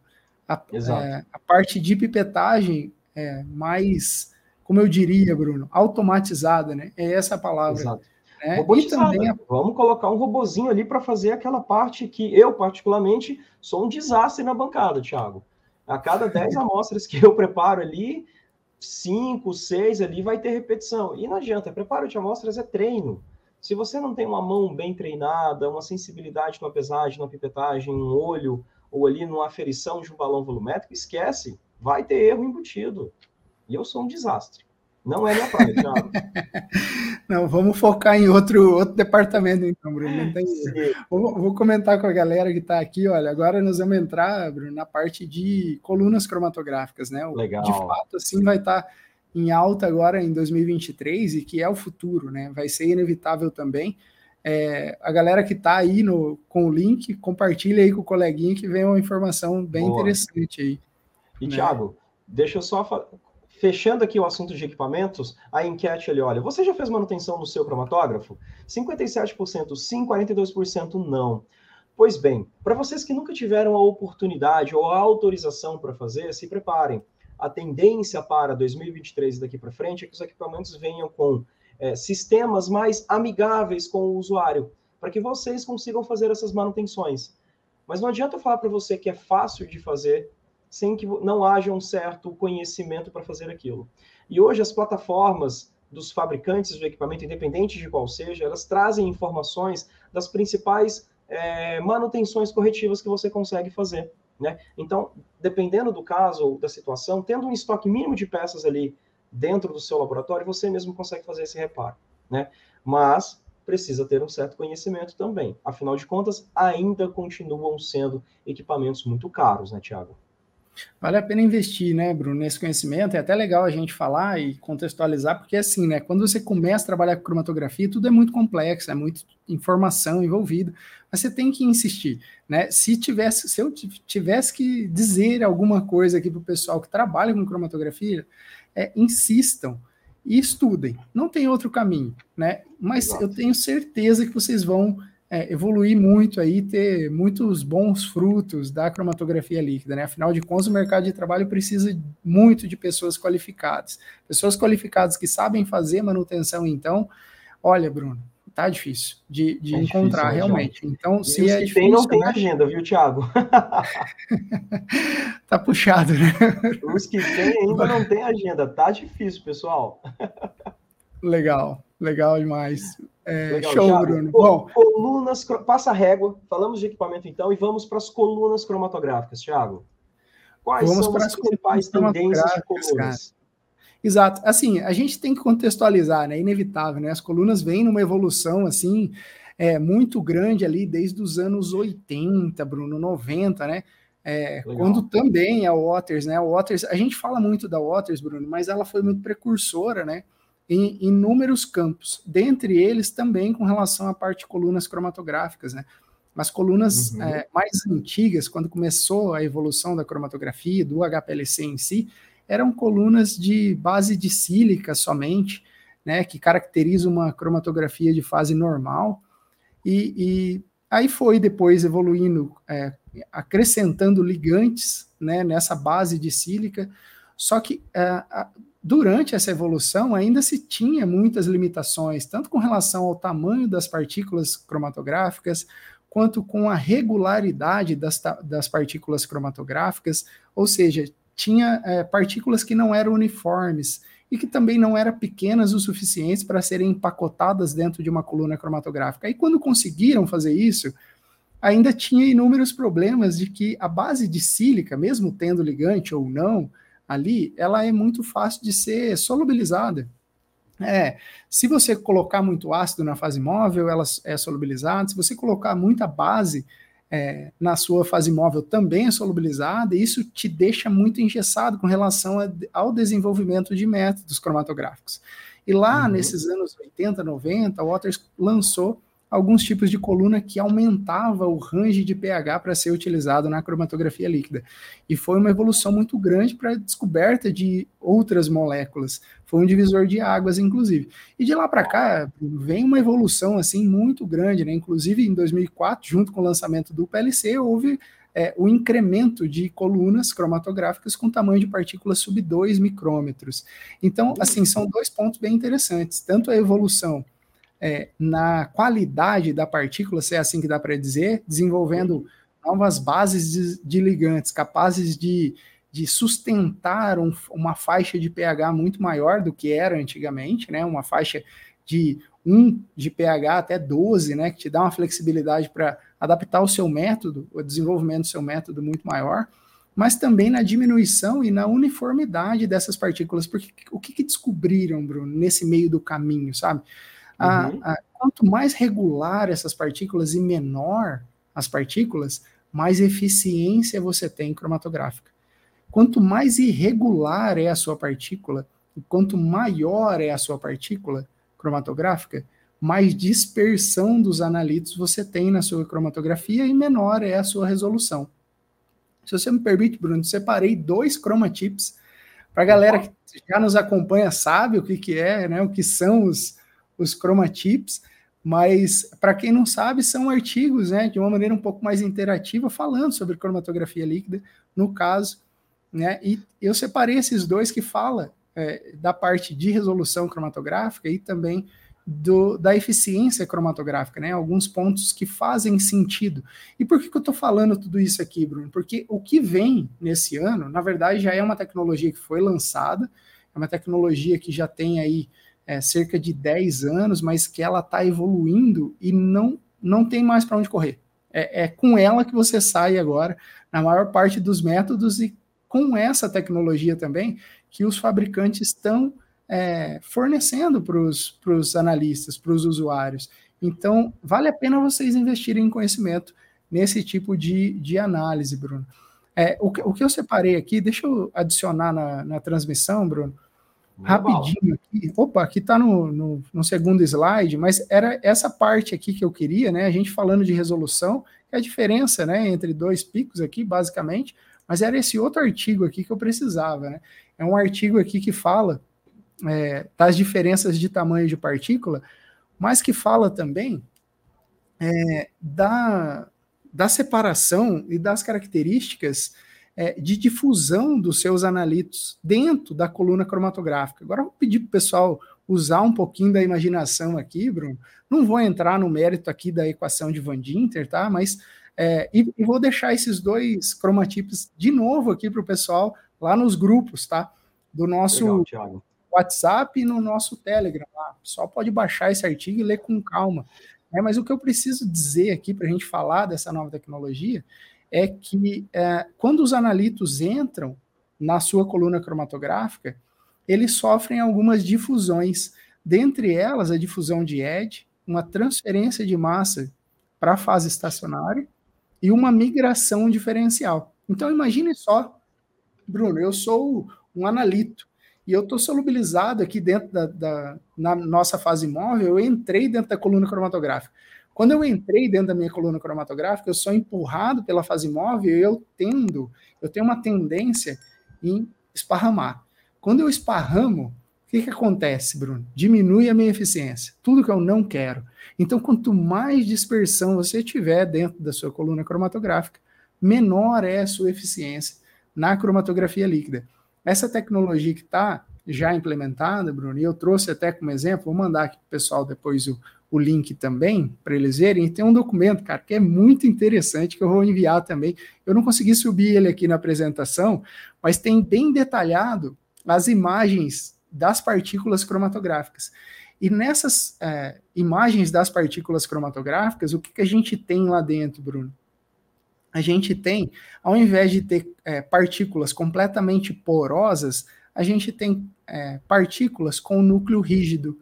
A, é, a parte de pipetagem é mais como eu diria, Bruno, automatizada, né? É essa a palavra. Exato. Né? E também. Vamos colocar um robozinho ali para fazer aquela parte que eu, particularmente, sou um desastre na bancada, Thiago. A cada 10 amostras que eu preparo ali, 5, 6 ali vai ter repetição. E não adianta, preparo de amostras é treino. Se você não tem uma mão bem treinada, uma sensibilidade numa pesagem, numa pipetagem, um olho, ou ali numa aferição de um balão volumétrico, esquece, vai ter erro embutido. E eu sou um desastre. Não é minha praia, Thiago. Não, vamos focar em outro, outro departamento, então, Bruno. Vou, vou, comentar com a galera que está aqui. Olha, agora nós vamos entrar, Bruno, na parte de colunas cromatográficas, né? Legal. De fato, assim, vai estar tá em alta agora em 2023 e que é o futuro, né? Vai ser inevitável também. É, a galera que está aí no, com o link, compartilha aí com o coleguinha que vem uma informação bem Boa. interessante aí. E, né? Thiago, deixa eu só Fechando aqui o assunto de equipamentos, a enquete ali, olha, você já fez manutenção no seu cromatógrafo? 57% sim, 42% não. Pois bem, para vocês que nunca tiveram a oportunidade ou a autorização para fazer, se preparem. A tendência para 2023 e daqui para frente é que os equipamentos venham com é, sistemas mais amigáveis com o usuário, para que vocês consigam fazer essas manutenções. Mas não adianta falar para você que é fácil de fazer sem que não haja um certo conhecimento para fazer aquilo. E hoje as plataformas dos fabricantes do equipamento, independente de qual seja, elas trazem informações das principais é, manutenções corretivas que você consegue fazer. Né? Então, dependendo do caso ou da situação, tendo um estoque mínimo de peças ali dentro do seu laboratório, você mesmo consegue fazer esse reparo. Né? Mas precisa ter um certo conhecimento também. Afinal de contas, ainda continuam sendo equipamentos muito caros, né, Tiago? Vale a pena investir, né, Bruno, nesse conhecimento. É até legal a gente falar e contextualizar, porque assim, né, quando você começa a trabalhar com cromatografia, tudo é muito complexo, é muita informação envolvida, mas você tem que insistir, né? Se tivesse, se eu tivesse que dizer alguma coisa aqui para o pessoal que trabalha com cromatografia, é insistam e estudem. Não tem outro caminho, né? Mas Exato. eu tenho certeza que vocês vão é, evoluir muito aí, ter muitos bons frutos da cromatografia líquida, né? Afinal de contas, o mercado de trabalho precisa muito de pessoas qualificadas. Pessoas qualificadas que sabem fazer manutenção, então, olha, Bruno, tá difícil de, de é encontrar difícil, né, realmente. Então, se é difícil, tem, não tem né? agenda, viu, Thiago? tá puxado, né? Os que tem ainda não tem agenda, tá difícil, pessoal. Legal, legal demais. É, Legal, show, Thiago. Bruno. Bom, colunas, passa a régua. Falamos de equipamento então e vamos para as colunas cromatográficas, Thiago. Quais vamos são as, as principais tendências de colunas? Cara. Exato. Assim, a gente tem que contextualizar, né? É inevitável, né? As colunas vêm numa evolução assim é, muito grande ali desde os anos 80, Bruno, 90, né? É, quando também a Waters, né? A Waters, a gente fala muito da Waters, Bruno, mas ela foi muito precursora, né? Em inúmeros campos, dentre eles também com relação à parte de colunas cromatográficas, né? Mas colunas uhum. é, mais antigas, quando começou a evolução da cromatografia, do HPLC em si, eram colunas de base de sílica somente, né, que caracteriza uma cromatografia de fase normal, e, e aí foi depois evoluindo, é, acrescentando ligantes né, nessa base de sílica, só que é, durante essa evolução ainda se tinha muitas limitações, tanto com relação ao tamanho das partículas cromatográficas, quanto com a regularidade das, das partículas cromatográficas, ou seja, tinha é, partículas que não eram uniformes. e que também não eram pequenas o suficiente para serem empacotadas dentro de uma coluna cromatográfica. E quando conseguiram fazer isso, ainda tinha inúmeros problemas de que a base de sílica, mesmo tendo ligante ou não ali, ela é muito fácil de ser solubilizada. É, se você colocar muito ácido na fase móvel, ela é solubilizada. Se você colocar muita base é, na sua fase móvel, também é solubilizada. E isso te deixa muito engessado com relação a, ao desenvolvimento de métodos cromatográficos. E lá, uhum. nesses anos 80, 90, o Waters lançou alguns tipos de coluna que aumentava o range de pH para ser utilizado na cromatografia líquida. E foi uma evolução muito grande para a descoberta de outras moléculas. Foi um divisor de águas, inclusive. E de lá para cá, vem uma evolução assim muito grande, né? Inclusive em 2004, junto com o lançamento do PLC, houve é, o incremento de colunas cromatográficas com tamanho de partículas sub 2 micrômetros. Então, assim, são dois pontos bem interessantes, tanto a evolução é, na qualidade da partícula, se é assim que dá para dizer, desenvolvendo novas bases de, de ligantes capazes de, de sustentar um, uma faixa de pH muito maior do que era antigamente, né? Uma faixa de 1 de pH até 12, né? Que te dá uma flexibilidade para adaptar o seu método, o desenvolvimento do seu método muito maior, mas também na diminuição e na uniformidade dessas partículas. Porque o que, que descobriram, Bruno, nesse meio do caminho, sabe? A, uhum. a, quanto mais regular essas partículas e menor as partículas, mais eficiência você tem cromatográfica. Quanto mais irregular é a sua partícula, e quanto maior é a sua partícula cromatográfica, mais dispersão dos analitos você tem na sua cromatografia e menor é a sua resolução. Se você me permite, Bruno, separei dois chromatips para a galera que já nos acompanha sabe o que, que é, né, o que são os, os chromatips, mas para quem não sabe, são artigos, né, de uma maneira um pouco mais interativa, falando sobre cromatografia líquida, no caso, né, e eu separei esses dois que fala é, da parte de resolução cromatográfica e também do, da eficiência cromatográfica, né? Alguns pontos que fazem sentido. E por que, que eu estou falando tudo isso aqui, Bruno? Porque o que vem nesse ano, na verdade, já é uma tecnologia que foi lançada, é uma tecnologia que já tem aí é, cerca de 10 anos, mas que ela está evoluindo e não, não tem mais para onde correr. É, é, com ela que você sai agora, na maior parte dos métodos, e com essa tecnologia também, que os fabricantes estão é, fornecendo para os analistas, para os usuários. Então, vale a pena vocês investirem em conhecimento nesse tipo de, de análise, Bruno. É, o, o que eu separei aqui, deixa eu adicionar na, na transmissão, Bruno, rapidinho aqui. Opa, aqui está no, no, no, segundo slide, mas era essa parte aqui que eu queria, né? A gente falando de resolução, que é a diferença, né, entre dois picos aqui, basicamente, mas era esse outro artigo aqui que eu precisava, né? É um artigo aqui que fala é, das diferenças de tamanho de partícula, mas que fala também é, da, da separação e das características é, de difusão dos seus analitos dentro da coluna cromatográfica. Agora eu vou pedir para o pessoal usar um pouquinho da imaginação aqui, Bruno. Não vou entrar no mérito aqui da equação de Van Dinter, tá? Mas é, e, e, vou deixar esses dois cromatipos de novo aqui para o pessoal lá nos grupos, tá? Do nosso Legal, WhatsApp e no nosso Telegram. Lá. O pessoal pode baixar esse artigo e ler com calma. É, mas o que eu preciso dizer aqui para a gente falar dessa nova tecnologia é que é, quando os analitos entram na sua coluna cromatográfica, eles sofrem algumas difusões, dentre elas a difusão de ED, uma transferência de massa para a fase estacionária e uma migração diferencial. Então imagine só, Bruno, eu sou um analito e eu estou solubilizado aqui dentro da, da, na nossa fase móvel, eu entrei dentro da coluna cromatográfica. Quando eu entrei dentro da minha coluna cromatográfica, eu sou empurrado pela fase móvel e eu tendo, eu tenho uma tendência em esparramar. Quando eu esparramo, o que, que acontece, Bruno? Diminui a minha eficiência, tudo que eu não quero. Então, quanto mais dispersão você tiver dentro da sua coluna cromatográfica, menor é a sua eficiência na cromatografia líquida. Essa tecnologia que está já implementada, Bruno, e eu trouxe até como exemplo, vou mandar aqui para o pessoal depois o, o link também para eles verem. E tem um documento, cara, que é muito interessante que eu vou enviar também. Eu não consegui subir ele aqui na apresentação, mas tem bem detalhado as imagens das partículas cromatográficas. E nessas é, imagens das partículas cromatográficas, o que, que a gente tem lá dentro, Bruno? A gente tem, ao invés de ter é, partículas completamente porosas, a gente tem é, partículas com núcleo rígido.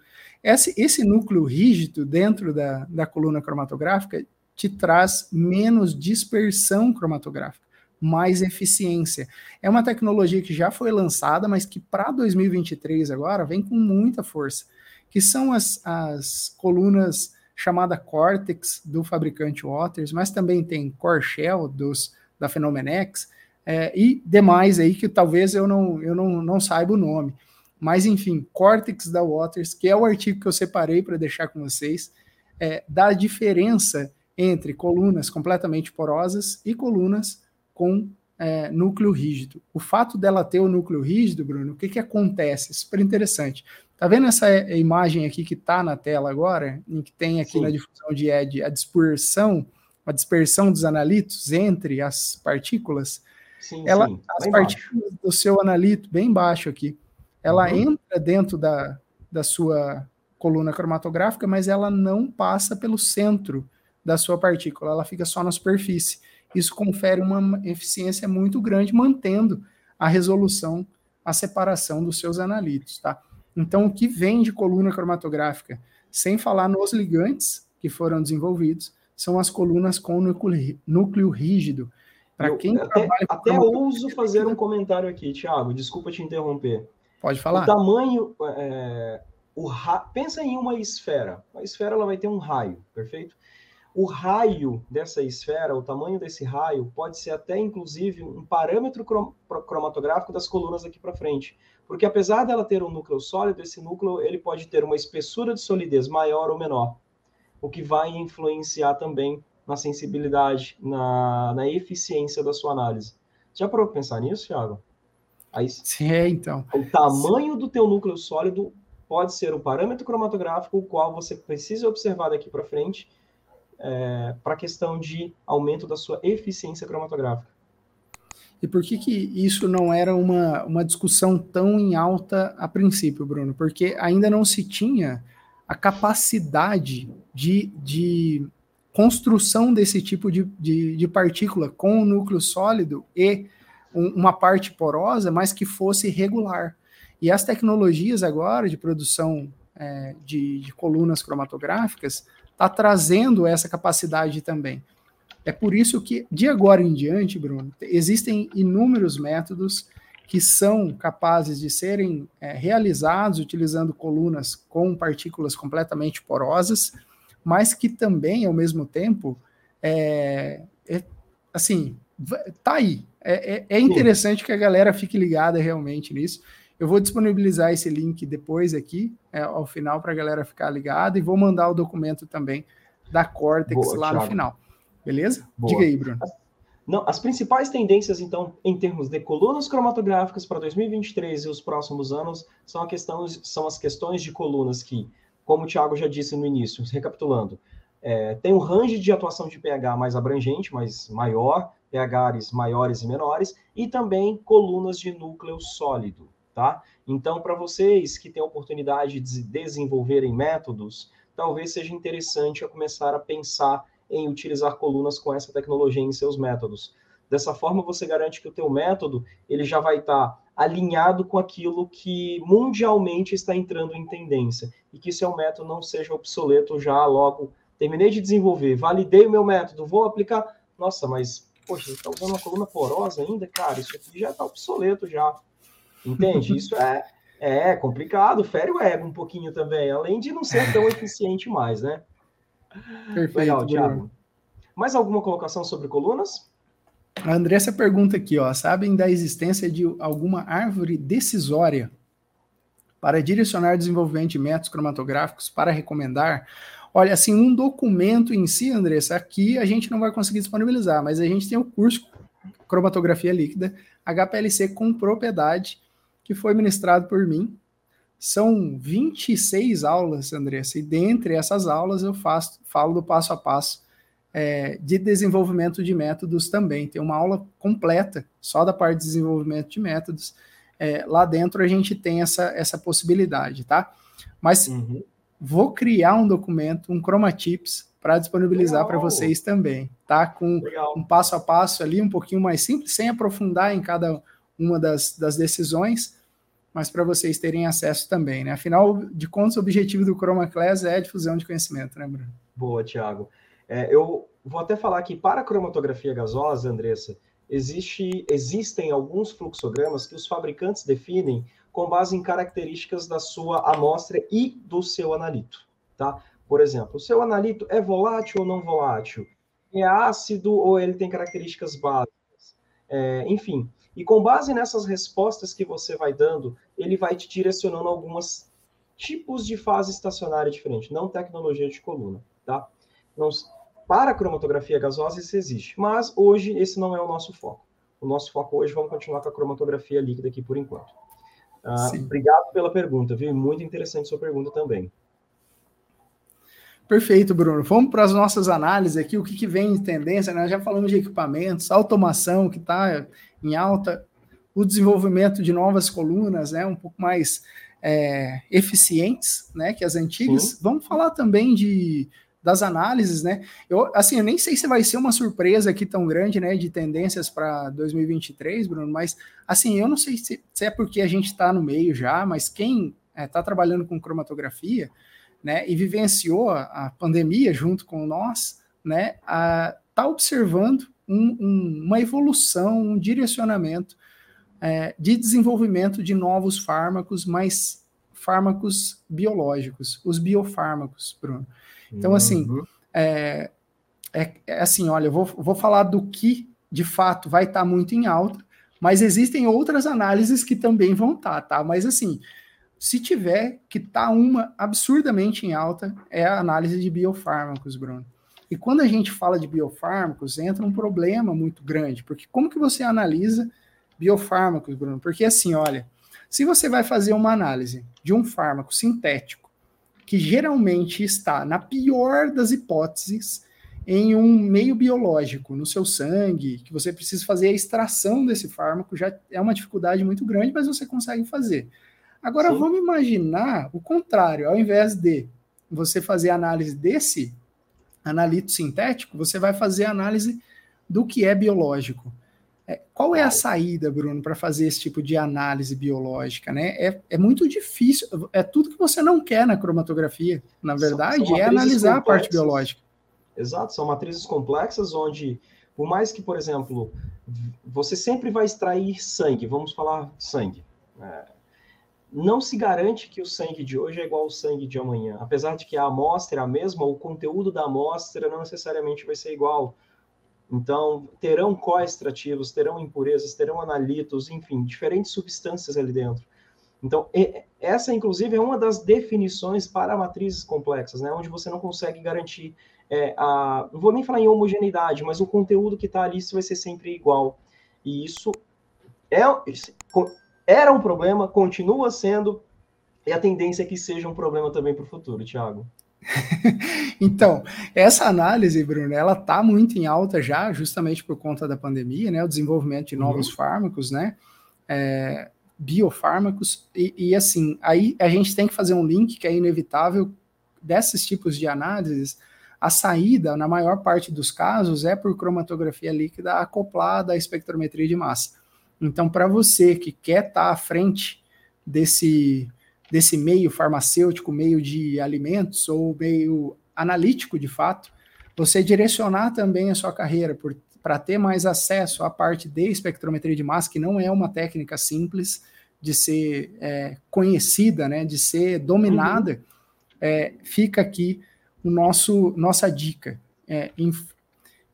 Esse, esse núcleo rígido dentro da, da coluna cromatográfica te traz menos dispersão cromatográfica, mais eficiência. É uma tecnologia que já foi lançada, mas que para 2023 agora vem com muita força que são as, as colunas chamada Cortex do fabricante Waters, mas também tem Corshell dos da Phenomenex é, e demais aí que talvez eu não eu não, não saiba o nome. Mas enfim, Cortex da Waters, que é o artigo que eu separei para deixar com vocês, é, da diferença entre colunas completamente porosas e colunas com é, núcleo rígido. O fato dela ter o núcleo rígido, Bruno, o que, que acontece? Super interessante. Tá vendo essa imagem aqui que está na tela agora, em que tem aqui Sim. na difusão de ED a dispersão, a dispersão dos analitos entre as partículas? Sim, ela, sim. As bem partículas baixo. do seu analito, bem baixo aqui, ela uhum. entra dentro da, da sua coluna cromatográfica, mas ela não passa pelo centro da sua partícula, ela fica só na superfície. Isso confere uma eficiência muito grande, mantendo a resolução, a separação dos seus analitos, tá? Então, o que vem de coluna cromatográfica, sem falar nos ligantes que foram desenvolvidos, são as colunas com núcleo, núcleo rígido. Para quem até, até ouso fazer um comentário aqui, Thiago, desculpa te interromper. Pode falar. O tamanho, é, o ra... pensa em uma esfera. A esfera ela vai ter um raio, perfeito? O raio dessa esfera, o tamanho desse raio, pode ser até inclusive um parâmetro cromatográfico das colunas aqui para frente. Porque apesar dela ter um núcleo sólido, esse núcleo ele pode ter uma espessura de solidez maior ou menor, o que vai influenciar também na sensibilidade, na, na eficiência da sua análise. Já parou para pensar nisso, Thiago? Sim, é, então. O tamanho Sim. do teu núcleo sólido pode ser um parâmetro cromatográfico, o qual você precisa observar daqui para frente é, para a questão de aumento da sua eficiência cromatográfica. E por que, que isso não era uma, uma discussão tão em alta a princípio, Bruno? Porque ainda não se tinha a capacidade de, de construção desse tipo de, de, de partícula com um núcleo sólido e um, uma parte porosa, mas que fosse regular. E as tecnologias agora de produção é, de, de colunas cromatográficas está trazendo essa capacidade também. É por isso que, de agora em diante, Bruno, existem inúmeros métodos que são capazes de serem é, realizados utilizando colunas com partículas completamente porosas, mas que também, ao mesmo tempo, é, é assim, tá aí. É, é, é interessante que a galera fique ligada realmente nisso. Eu vou disponibilizar esse link depois aqui, é, ao final, para a galera ficar ligada, e vou mandar o documento também da Cortex Boa, lá Thiago. no final. Beleza? Boa. Diga aí, Bruno. Não, as principais tendências, então, em termos de colunas cromatográficas para 2023 e os próximos anos, são, a questão, são as questões de colunas que, como o Thiago já disse no início, recapitulando, é, tem um range de atuação de pH mais abrangente, mais maior, pHs maiores e menores, e também colunas de núcleo sólido, tá? Então, para vocês que têm a oportunidade de desenvolverem métodos, talvez seja interessante a começar a pensar em utilizar colunas com essa tecnologia em seus métodos. Dessa forma, você garante que o teu método ele já vai estar tá alinhado com aquilo que mundialmente está entrando em tendência e que seu método não seja obsoleto já logo. Terminei de desenvolver, validei o meu método, vou aplicar. Nossa, mas poxa, você está usando uma coluna porosa ainda, cara? Isso aqui já está obsoleto já. Entende? Isso é é complicado, fere o ego um pouquinho também, além de não ser tão eficiente mais, né? Perfeito, Legal, Thiago. Mais alguma colocação sobre colunas? A Andressa pergunta aqui, ó, sabem da existência de alguma árvore decisória para direcionar desenvolvimento de métodos cromatográficos para recomendar? Olha, assim, um documento em si, Andressa, aqui a gente não vai conseguir disponibilizar, mas a gente tem o curso Cromatografia Líquida, HPLC com propriedade, que foi ministrado por mim, são 26 aulas, Andressa, e dentre essas aulas eu faço, falo do passo a passo é, de desenvolvimento de métodos também. Tem uma aula completa só da parte de desenvolvimento de métodos. É, lá dentro a gente tem essa, essa possibilidade, tá? Mas uhum. vou criar um documento, um Chroma Tips, para disponibilizar para vocês também, tá? Com Legal. um passo a passo ali, um pouquinho mais simples, sem aprofundar em cada uma das, das decisões, mas para vocês terem acesso também, né? Afinal de contas, o objetivo do Chroma Class é a difusão de conhecimento, né, Bruno? Boa, Thiago. É, eu vou até falar que para a cromatografia gasosa, Andressa, existe, existem alguns fluxogramas que os fabricantes definem com base em características da sua amostra e do seu analito, tá? Por exemplo, o seu analito é volátil ou não volátil? É ácido ou ele tem características básicas? É, enfim, e com base nessas respostas que você vai dando, ele vai te direcionando alguns tipos de fase estacionária diferente, não tecnologia de coluna, tá? Não, para a cromatografia gasosa isso existe, mas hoje esse não é o nosso foco. O nosso foco hoje vamos continuar com a cromatografia líquida aqui por enquanto. Ah, obrigado pela pergunta, viu? Muito interessante sua pergunta também. Perfeito, Bruno. Vamos para as nossas análises aqui, o que, que vem em tendência, né? Já falamos de equipamentos, automação que está em alta, o desenvolvimento de novas colunas, né? Um pouco mais é, eficientes, né? Que as antigas. Sim. Vamos falar também de das análises, né? Eu, assim, eu nem sei se vai ser uma surpresa aqui tão grande, né, de tendências para 2023, Bruno, mas, assim, eu não sei se, se é porque a gente está no meio já, mas quem está é, tá trabalhando com cromatografia, né, e vivenciou a, a pandemia junto com nós, né, está observando um, um, uma evolução, um direcionamento é, de desenvolvimento de novos fármacos, mas fármacos biológicos, os biofármacos, Bruno. Então, assim, uhum. é, é, é, assim, olha, eu vou, vou falar do que de fato vai estar tá muito em alta, mas existem outras análises que também vão estar, tá, tá? Mas assim, se tiver que tá uma absurdamente em alta, é a análise de biofármacos, Bruno. E quando a gente fala de biofármacos, entra um problema muito grande, porque como que você analisa biofármacos, Bruno? Porque assim, olha, se você vai fazer uma análise de um fármaco sintético, que geralmente está, na pior das hipóteses, em um meio biológico, no seu sangue, que você precisa fazer a extração desse fármaco, já é uma dificuldade muito grande, mas você consegue fazer. Agora, Sim. vamos imaginar o contrário, ao invés de você fazer análise desse analito sintético, você vai fazer análise do que é biológico. É, qual é a saída, Bruno, para fazer esse tipo de análise biológica? Né? É, é, muito difícil, é tudo que você não quer na cromatografia, na verdade, são, são é analisar complexas. a parte biológica. Exato, são matrizes complexas onde, por mais que, por exemplo, você sempre vai extrair sangue, vamos falar sangue. É, não se garante que o sangue de hoje é igual ao sangue de amanhã. Apesar de que a amostra é a mesma, o conteúdo da amostra não necessariamente vai ser igual então, terão coextrativos, terão impurezas, terão analitos, enfim, diferentes substâncias ali dentro. Então, essa, inclusive, é uma das definições para matrizes complexas, né? Onde você não consegue garantir é, a... Não vou nem falar em homogeneidade, mas o conteúdo que está ali vai ser sempre igual. E isso é, era um problema, continua sendo, e a tendência é que seja um problema também para o futuro, Thiago. então, essa análise, Bruno, ela está muito em alta já, justamente por conta da pandemia, né? O desenvolvimento de novos uhum. fármacos, né? É, biofármacos, e, e, assim, aí a gente tem que fazer um link que é inevitável desses tipos de análises. A saída, na maior parte dos casos, é por cromatografia líquida acoplada à espectrometria de massa. Então, para você que quer estar tá à frente desse desse meio farmacêutico, meio de alimentos ou meio analítico de fato, você direcionar também a sua carreira para ter mais acesso à parte de espectrometria de massa, que não é uma técnica simples de ser é, conhecida, né, de ser dominada, uhum. é, fica aqui o nosso nossa dica. É,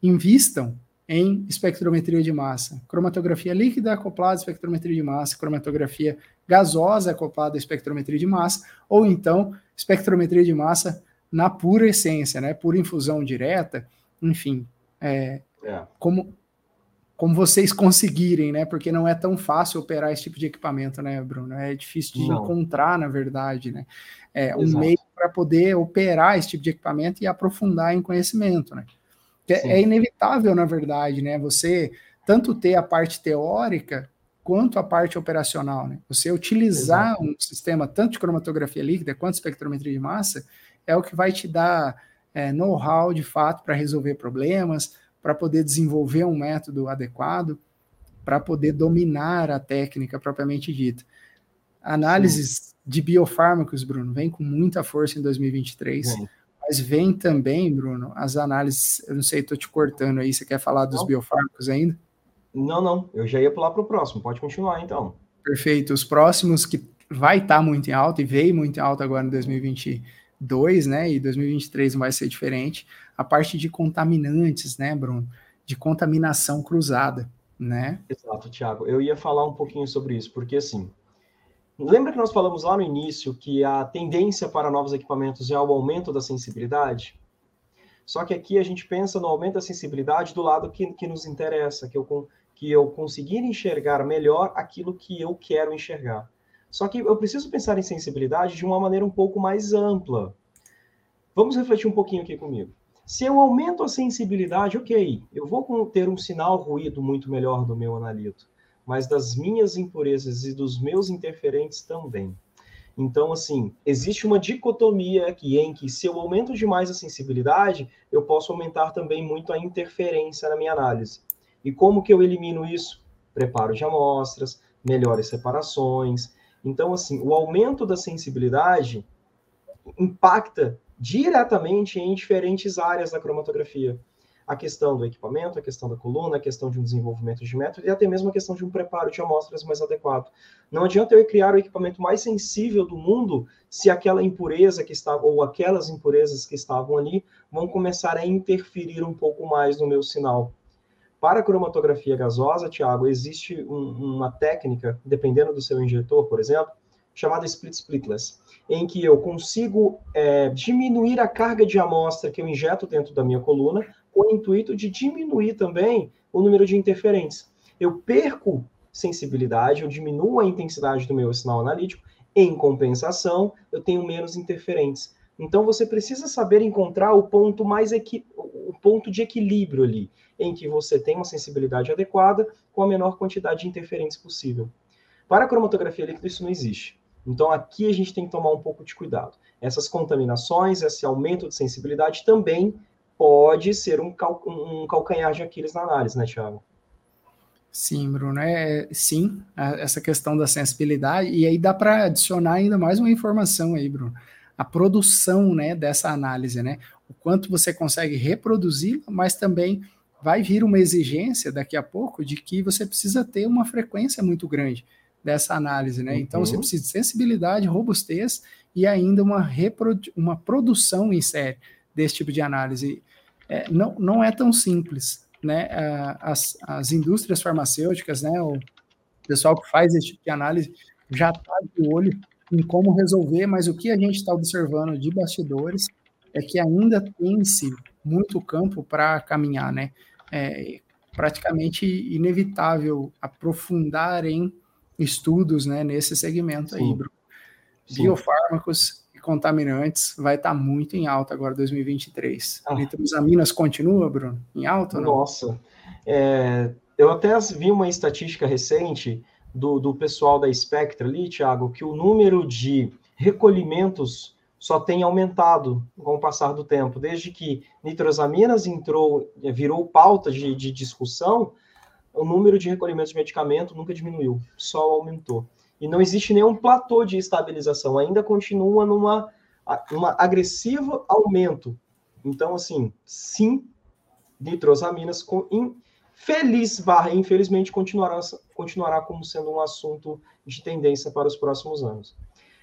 invistam em espectrometria de massa. Cromatografia líquida acoplada à espectrometria de massa, cromatografia gasosa acoplada à espectrometria de massa, ou então espectrometria de massa na pura essência, né? Por infusão direta, enfim. É, é. Como, como vocês conseguirem, né? Porque não é tão fácil operar esse tipo de equipamento, né, Bruno? É difícil de não. encontrar, na verdade, né? É um meio para poder operar esse tipo de equipamento e aprofundar em conhecimento, né? é, é inevitável, na verdade, né? Você tanto ter a parte teórica quanto a parte operacional. Né? Você utilizar Exato. um sistema tanto de cromatografia líquida quanto espectrometria de massa é o que vai te dar é, know-how de fato para resolver problemas, para poder desenvolver um método adequado, para poder dominar a técnica propriamente dita. Análises de biofármacos, Bruno, vem com muita força em 2023. Sim. Mas vem também, Bruno, as análises. Eu não sei, estou te cortando aí. Você quer falar dos não. biofármacos ainda? Não, não. Eu já ia pular para o próximo. Pode continuar, então. Perfeito. Os próximos que vai estar tá muito em alta e veio muito em alta agora em 2022, né? E 2023 não vai ser diferente. A parte de contaminantes, né, Bruno? De contaminação cruzada, né? Exato, Thiago. Eu ia falar um pouquinho sobre isso, porque assim, Lembra que nós falamos lá no início que a tendência para novos equipamentos é o aumento da sensibilidade? Só que aqui a gente pensa no aumento da sensibilidade do lado que, que nos interessa, que eu, que eu conseguir enxergar melhor aquilo que eu quero enxergar. Só que eu preciso pensar em sensibilidade de uma maneira um pouco mais ampla. Vamos refletir um pouquinho aqui comigo. Se eu aumento a sensibilidade, ok, eu vou ter um sinal ruído muito melhor do meu analito mas das minhas impurezas e dos meus interferentes também. Então, assim, existe uma dicotomia aqui em que se eu aumento demais a sensibilidade, eu posso aumentar também muito a interferência na minha análise. E como que eu elimino isso? Preparo de amostras, melhores separações. Então, assim, o aumento da sensibilidade impacta diretamente em diferentes áreas da cromatografia a questão do equipamento, a questão da coluna, a questão de um desenvolvimento de método e até mesmo a questão de um preparo de amostras mais adequado. Não adianta eu criar o equipamento mais sensível do mundo se aquela impureza que estava, ou aquelas impurezas que estavam ali, vão começar a interferir um pouco mais no meu sinal. Para a cromatografia gasosa, Tiago, existe um, uma técnica, dependendo do seu injetor, por exemplo, chamada split splitless, em que eu consigo é, diminuir a carga de amostra que eu injeto dentro da minha coluna, com o intuito de diminuir também o número de interferentes. Eu perco sensibilidade, eu diminuo a intensidade do meu sinal analítico, em compensação, eu tenho menos interferentes. Então você precisa saber encontrar o ponto mais equi... o ponto de equilíbrio ali, em que você tem uma sensibilidade adequada com a menor quantidade de interferentes possível. Para a cromatografia líquida isso não existe. Então aqui a gente tem que tomar um pouco de cuidado. Essas contaminações, esse aumento de sensibilidade também pode ser um, cal, um calcanhar de Aquiles na análise, né, Thiago? Sim, Bruno, é sim, essa questão da sensibilidade, e aí dá para adicionar ainda mais uma informação aí, Bruno. A produção né, dessa análise, né? O quanto você consegue reproduzir, mas também vai vir uma exigência daqui a pouco de que você precisa ter uma frequência muito grande dessa análise, né? Então você uhum. precisa de sensibilidade, robustez e ainda uma, uma produção em série desse tipo de análise é, não, não é tão simples, né? As, as indústrias farmacêuticas, né? O pessoal que faz esse tipo de análise já está de olho em como resolver, mas o que a gente está observando de bastidores é que ainda tem-se muito campo para caminhar, né? É praticamente inevitável aprofundar em estudos, né, nesse segmento Sim. aí, Bruno. Biofármacos contaminantes vai estar tá muito em alta agora 2023. Ah. Nitrosaminas continua, Bruno, em alta? Nossa, é, eu até vi uma estatística recente do, do pessoal da Spectra ali, Thiago, que o número de recolhimentos só tem aumentado com o passar do tempo. Desde que nitrosaminas entrou, virou pauta de, de discussão, o número de recolhimentos de medicamento nunca diminuiu, só aumentou e não existe nenhum platô de estabilização, ainda continua numa uma agressivo aumento. Então, assim, sim, nitrosaminas com infeliz barra infelizmente continuará, continuará como sendo um assunto de tendência para os próximos anos.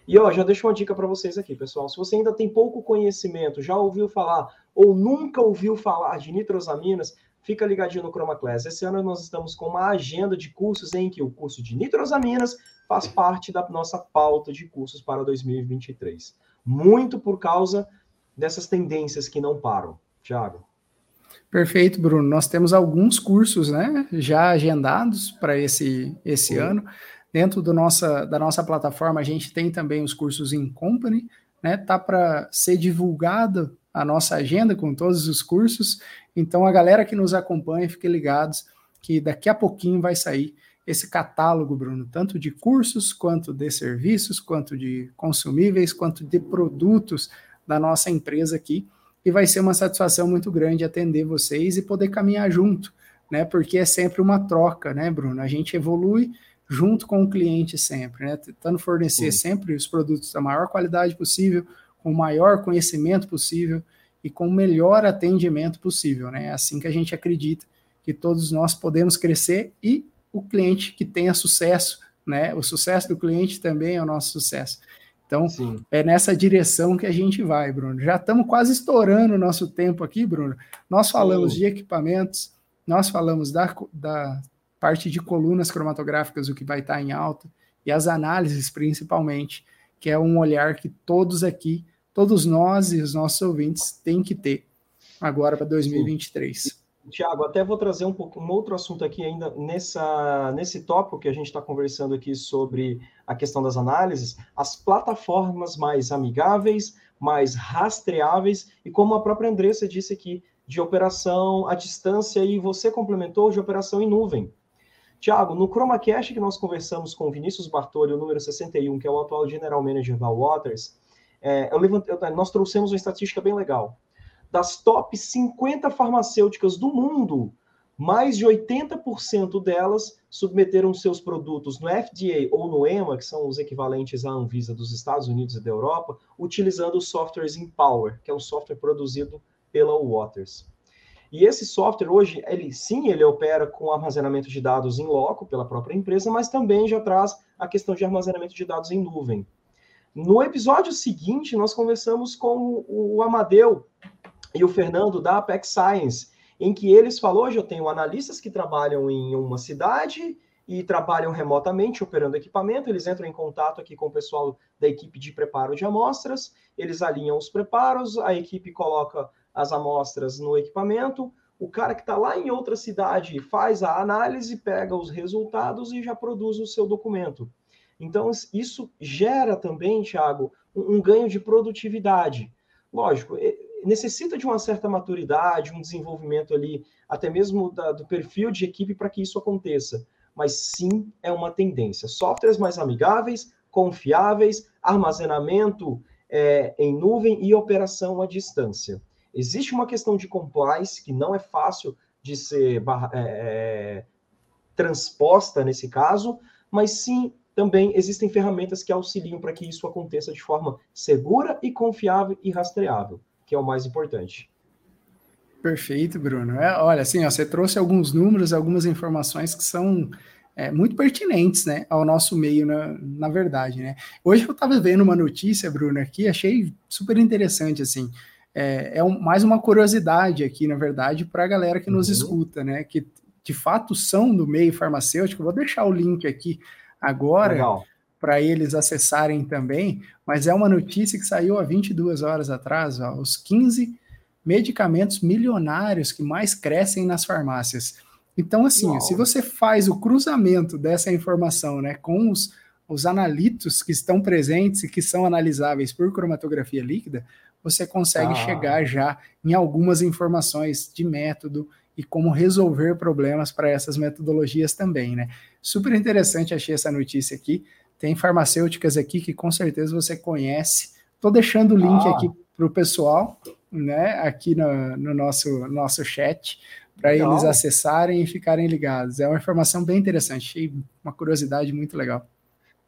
E ó, já deixo uma dica para vocês aqui, pessoal. Se você ainda tem pouco conhecimento, já ouviu falar ou nunca ouviu falar de nitrosaminas, fica ligadinho no Chroma Class. Esse ano nós estamos com uma agenda de cursos em que o curso de nitrosaminas faz parte da nossa pauta de cursos para 2023. Muito por causa dessas tendências que não param. Tiago. Perfeito, Bruno. Nós temos alguns cursos né, já agendados para esse, esse ano. Dentro do nossa, da nossa plataforma, a gente tem também os cursos em company, né? Tá para ser divulgado a nossa agenda com todos os cursos. Então, a galera que nos acompanha, fiquem ligados que daqui a pouquinho vai sair esse catálogo, Bruno, tanto de cursos, quanto de serviços, quanto de consumíveis, quanto de produtos da nossa empresa aqui. E vai ser uma satisfação muito grande atender vocês e poder caminhar junto, né? Porque é sempre uma troca, né, Bruno? A gente evolui junto com o cliente sempre, né? Tentando fornecer Sim. sempre os produtos da maior qualidade possível, com o maior conhecimento possível e com o melhor atendimento possível, né? É assim que a gente acredita que todos nós podemos crescer e o cliente que tenha sucesso, né? O sucesso do cliente também é o nosso sucesso. Então, Sim. é nessa direção que a gente vai, Bruno. Já estamos quase estourando o nosso tempo aqui, Bruno. Nós falamos Sim. de equipamentos, nós falamos da, da parte de colunas cromatográficas, o que vai estar em alta, e as análises, principalmente, que é um olhar que todos aqui, todos nós e os nossos ouvintes têm que ter agora para 2023. Sim. Tiago, até vou trazer um, pouco, um outro assunto aqui ainda nessa, nesse tópico que a gente está conversando aqui sobre a questão das análises, as plataformas mais amigáveis, mais rastreáveis e como a própria Andressa disse aqui, de operação à distância e você complementou de operação em nuvem. Tiago, no ChromaCast que nós conversamos com Vinícius Bartoli, o número 61, que é o atual General Manager da Waters, é, eu levantei, nós trouxemos uma estatística bem legal das top 50 farmacêuticas do mundo, mais de 80% delas submeteram seus produtos no FDA ou no EMA, que são os equivalentes à Anvisa dos Estados Unidos e da Europa, utilizando os softwares Empower, que é um software produzido pela Waters. E esse software hoje, ele sim, ele opera com armazenamento de dados em loco pela própria empresa, mas também já traz a questão de armazenamento de dados em nuvem. No episódio seguinte, nós conversamos com o Amadeu, e o Fernando da Apex Science, em que eles falou, hoje eu tenho analistas que trabalham em uma cidade e trabalham remotamente operando equipamento, eles entram em contato aqui com o pessoal da equipe de preparo de amostras, eles alinham os preparos, a equipe coloca as amostras no equipamento, o cara que está lá em outra cidade faz a análise, pega os resultados e já produz o seu documento. Então, isso gera também, Thiago, um ganho de produtividade. Lógico, necessita de uma certa maturidade, um desenvolvimento ali, até mesmo da, do perfil de equipe para que isso aconteça. Mas sim, é uma tendência. Softwares mais amigáveis, confiáveis, armazenamento é, em nuvem e operação à distância. Existe uma questão de compliance que não é fácil de ser é, é, transposta nesse caso, mas sim também existem ferramentas que auxiliam para que isso aconteça de forma segura e confiável e rastreável que é o mais importante. Perfeito, Bruno. É, olha, assim, ó, você trouxe alguns números, algumas informações que são é, muito pertinentes, né, ao nosso meio, na, na verdade, né. Hoje eu estava vendo uma notícia, Bruno, aqui, achei super interessante, assim, é, é um, mais uma curiosidade aqui, na verdade, para a galera que nos uhum. escuta, né, que de fato são do meio farmacêutico. Vou deixar o link aqui agora. Legal para eles acessarem também, mas é uma notícia que saiu há 22 horas atrás, ó, os 15 medicamentos milionários que mais crescem nas farmácias. Então, assim, Uau. se você faz o cruzamento dessa informação né, com os, os analitos que estão presentes e que são analisáveis por cromatografia líquida, você consegue ah. chegar já em algumas informações de método e como resolver problemas para essas metodologias também, né? Super interessante, achei essa notícia aqui. Tem farmacêuticas aqui que com certeza você conhece. Estou deixando o link ah. aqui para o pessoal, né? Aqui no, no nosso, nosso chat, para eles acessarem e ficarem ligados. É uma informação bem interessante, achei uma curiosidade muito legal.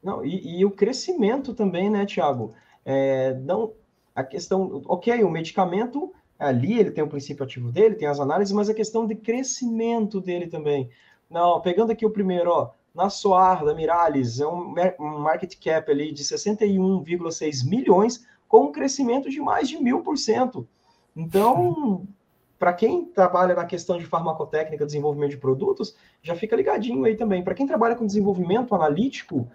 Não, e, e o crescimento também, né, Tiago? É, não, a questão, ok, o medicamento ali ele tem o princípio ativo dele, tem as análises, mas a questão de crescimento dele também. Não, pegando aqui o primeiro, ó, na Soar da Mirales, é um, market cap ali de 61,6 milhões, com um crescimento de mais de mil por cento. Então, para quem trabalha na questão de farmacotécnica, desenvolvimento de produtos, já fica ligadinho aí também. Para quem trabalha com desenvolvimento analítico,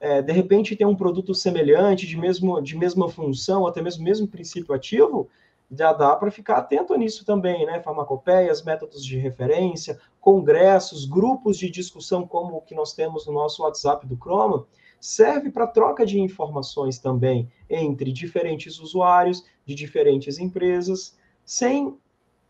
é, de repente tem um produto semelhante, de, mesmo, de mesma função, até mesmo mesmo princípio ativo, já dá para ficar atento nisso também, né? Farmacopeias, métodos de referência, congressos, grupos de discussão como o que nós temos no nosso WhatsApp do Chroma, serve para troca de informações também entre diferentes usuários de diferentes empresas, sem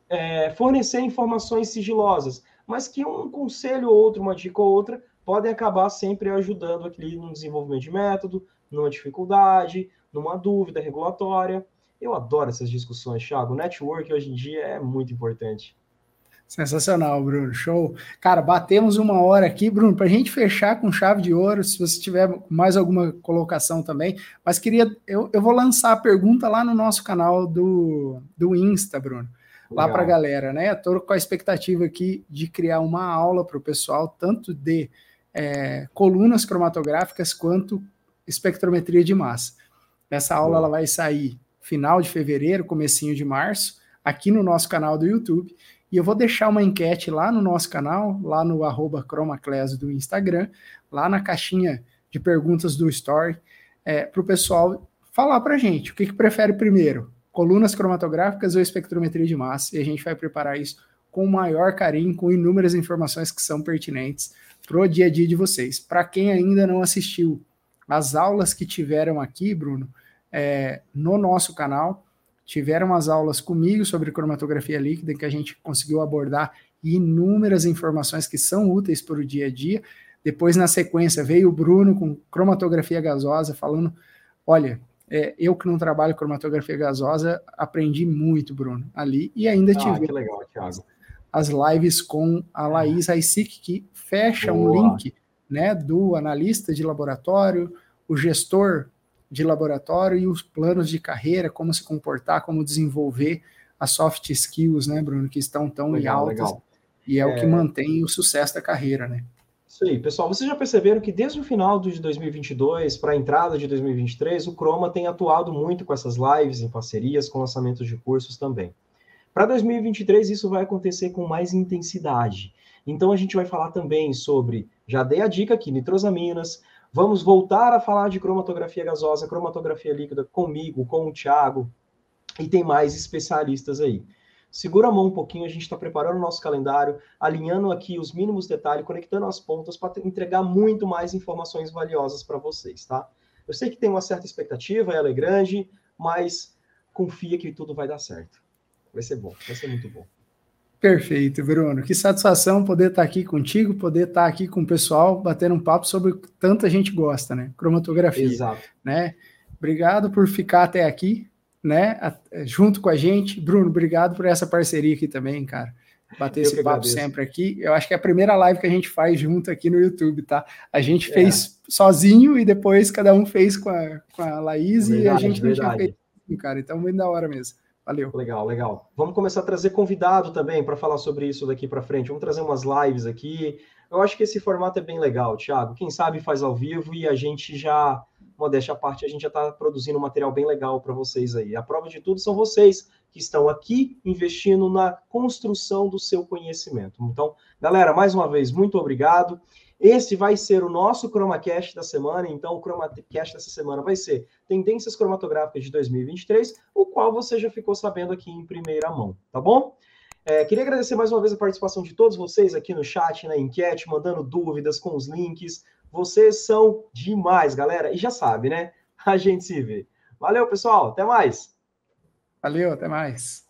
é, fornecer informações sigilosas, mas que um conselho ou outro, uma dica ou outra, podem acabar sempre ajudando aqui no desenvolvimento de método, numa dificuldade, numa dúvida regulatória. Eu adoro essas discussões, Thiago. O network hoje em dia é muito importante. Sensacional, Bruno. Show. Cara, batemos uma hora aqui, Bruno, para a gente fechar com chave de ouro. Se você tiver mais alguma colocação também, mas queria. Eu, eu vou lançar a pergunta lá no nosso canal do, do Insta, Bruno. Lá para a galera, né? Estou com a expectativa aqui de criar uma aula para o pessoal, tanto de é, colunas cromatográficas quanto espectrometria de massa. Essa aula ela vai sair final de fevereiro, comecinho de março, aqui no nosso canal do YouTube. E eu vou deixar uma enquete lá no nosso canal, lá no arroba do Instagram, lá na caixinha de perguntas do Story, é, para o pessoal falar para a gente o que, que prefere primeiro, colunas cromatográficas ou espectrometria de massa, e a gente vai preparar isso com o maior carinho, com inúmeras informações que são pertinentes para o dia a dia de vocês. Para quem ainda não assistiu as aulas que tiveram aqui, Bruno, é, no nosso canal, tiveram as aulas comigo sobre cromatografia líquida, que a gente conseguiu abordar inúmeras informações que são úteis para o dia a dia. Depois, na sequência, veio o Bruno com cromatografia gasosa, falando: olha, é, eu que não trabalho cromatografia gasosa, aprendi muito, Bruno, ali. E ainda ah, tive legal, as lives com a Laís Aisic, que fecha Boa. um link né, do analista de laboratório, o gestor de laboratório e os planos de carreira, como se comportar, como desenvolver as soft skills, né, Bruno, que estão tão legal, altas legal. e é, é, o que é. mantém o sucesso da carreira, né? Isso aí, pessoal. Vocês já perceberam que desde o final de 2022 para a entrada de 2023, o Chroma tem atuado muito com essas lives em parcerias, com lançamentos de cursos também. Para 2023, isso vai acontecer com mais intensidade. Então, a gente vai falar também sobre, já dei a dica aqui, nitrosaminas, Vamos voltar a falar de cromatografia gasosa, cromatografia líquida comigo, com o Thiago, e tem mais especialistas aí. Segura a mão um pouquinho, a gente está preparando o nosso calendário, alinhando aqui os mínimos detalhes, conectando as pontas para entregar muito mais informações valiosas para vocês, tá? Eu sei que tem uma certa expectativa, ela é grande, mas confia que tudo vai dar certo. Vai ser bom, vai ser muito bom. Perfeito, Bruno. Que satisfação poder estar aqui contigo, poder estar aqui com o pessoal, batendo um papo sobre o que tanta gente gosta, né? Cromatografia. Exato. Né? Obrigado por ficar até aqui, né? Junto com a gente. Bruno, obrigado por essa parceria aqui também, cara. Bater Eu esse papo agradeço. sempre aqui. Eu acho que é a primeira live que a gente faz junto aqui no YouTube, tá? A gente é. fez sozinho e depois cada um fez com a, com a Laís verdade, e a gente não tinha feito, cara. Então, muito da hora mesmo. Valeu. Legal, legal. Vamos começar a trazer convidado também para falar sobre isso daqui para frente. Vamos trazer umas lives aqui. Eu acho que esse formato é bem legal, Thiago. Quem sabe faz ao vivo e a gente já, modéstia à parte, a gente já está produzindo um material bem legal para vocês aí. A prova de tudo são vocês que estão aqui investindo na construção do seu conhecimento. Então, galera, mais uma vez, muito obrigado. Esse vai ser o nosso ChromaCast da semana, então o ChromaCast dessa semana vai ser Tendências Cromatográficas de 2023, o qual você já ficou sabendo aqui em primeira mão, tá bom? É, queria agradecer mais uma vez a participação de todos vocês aqui no chat, na enquete, mandando dúvidas com os links. Vocês são demais, galera. E já sabe, né? A gente se vê. Valeu, pessoal. Até mais. Valeu, até mais.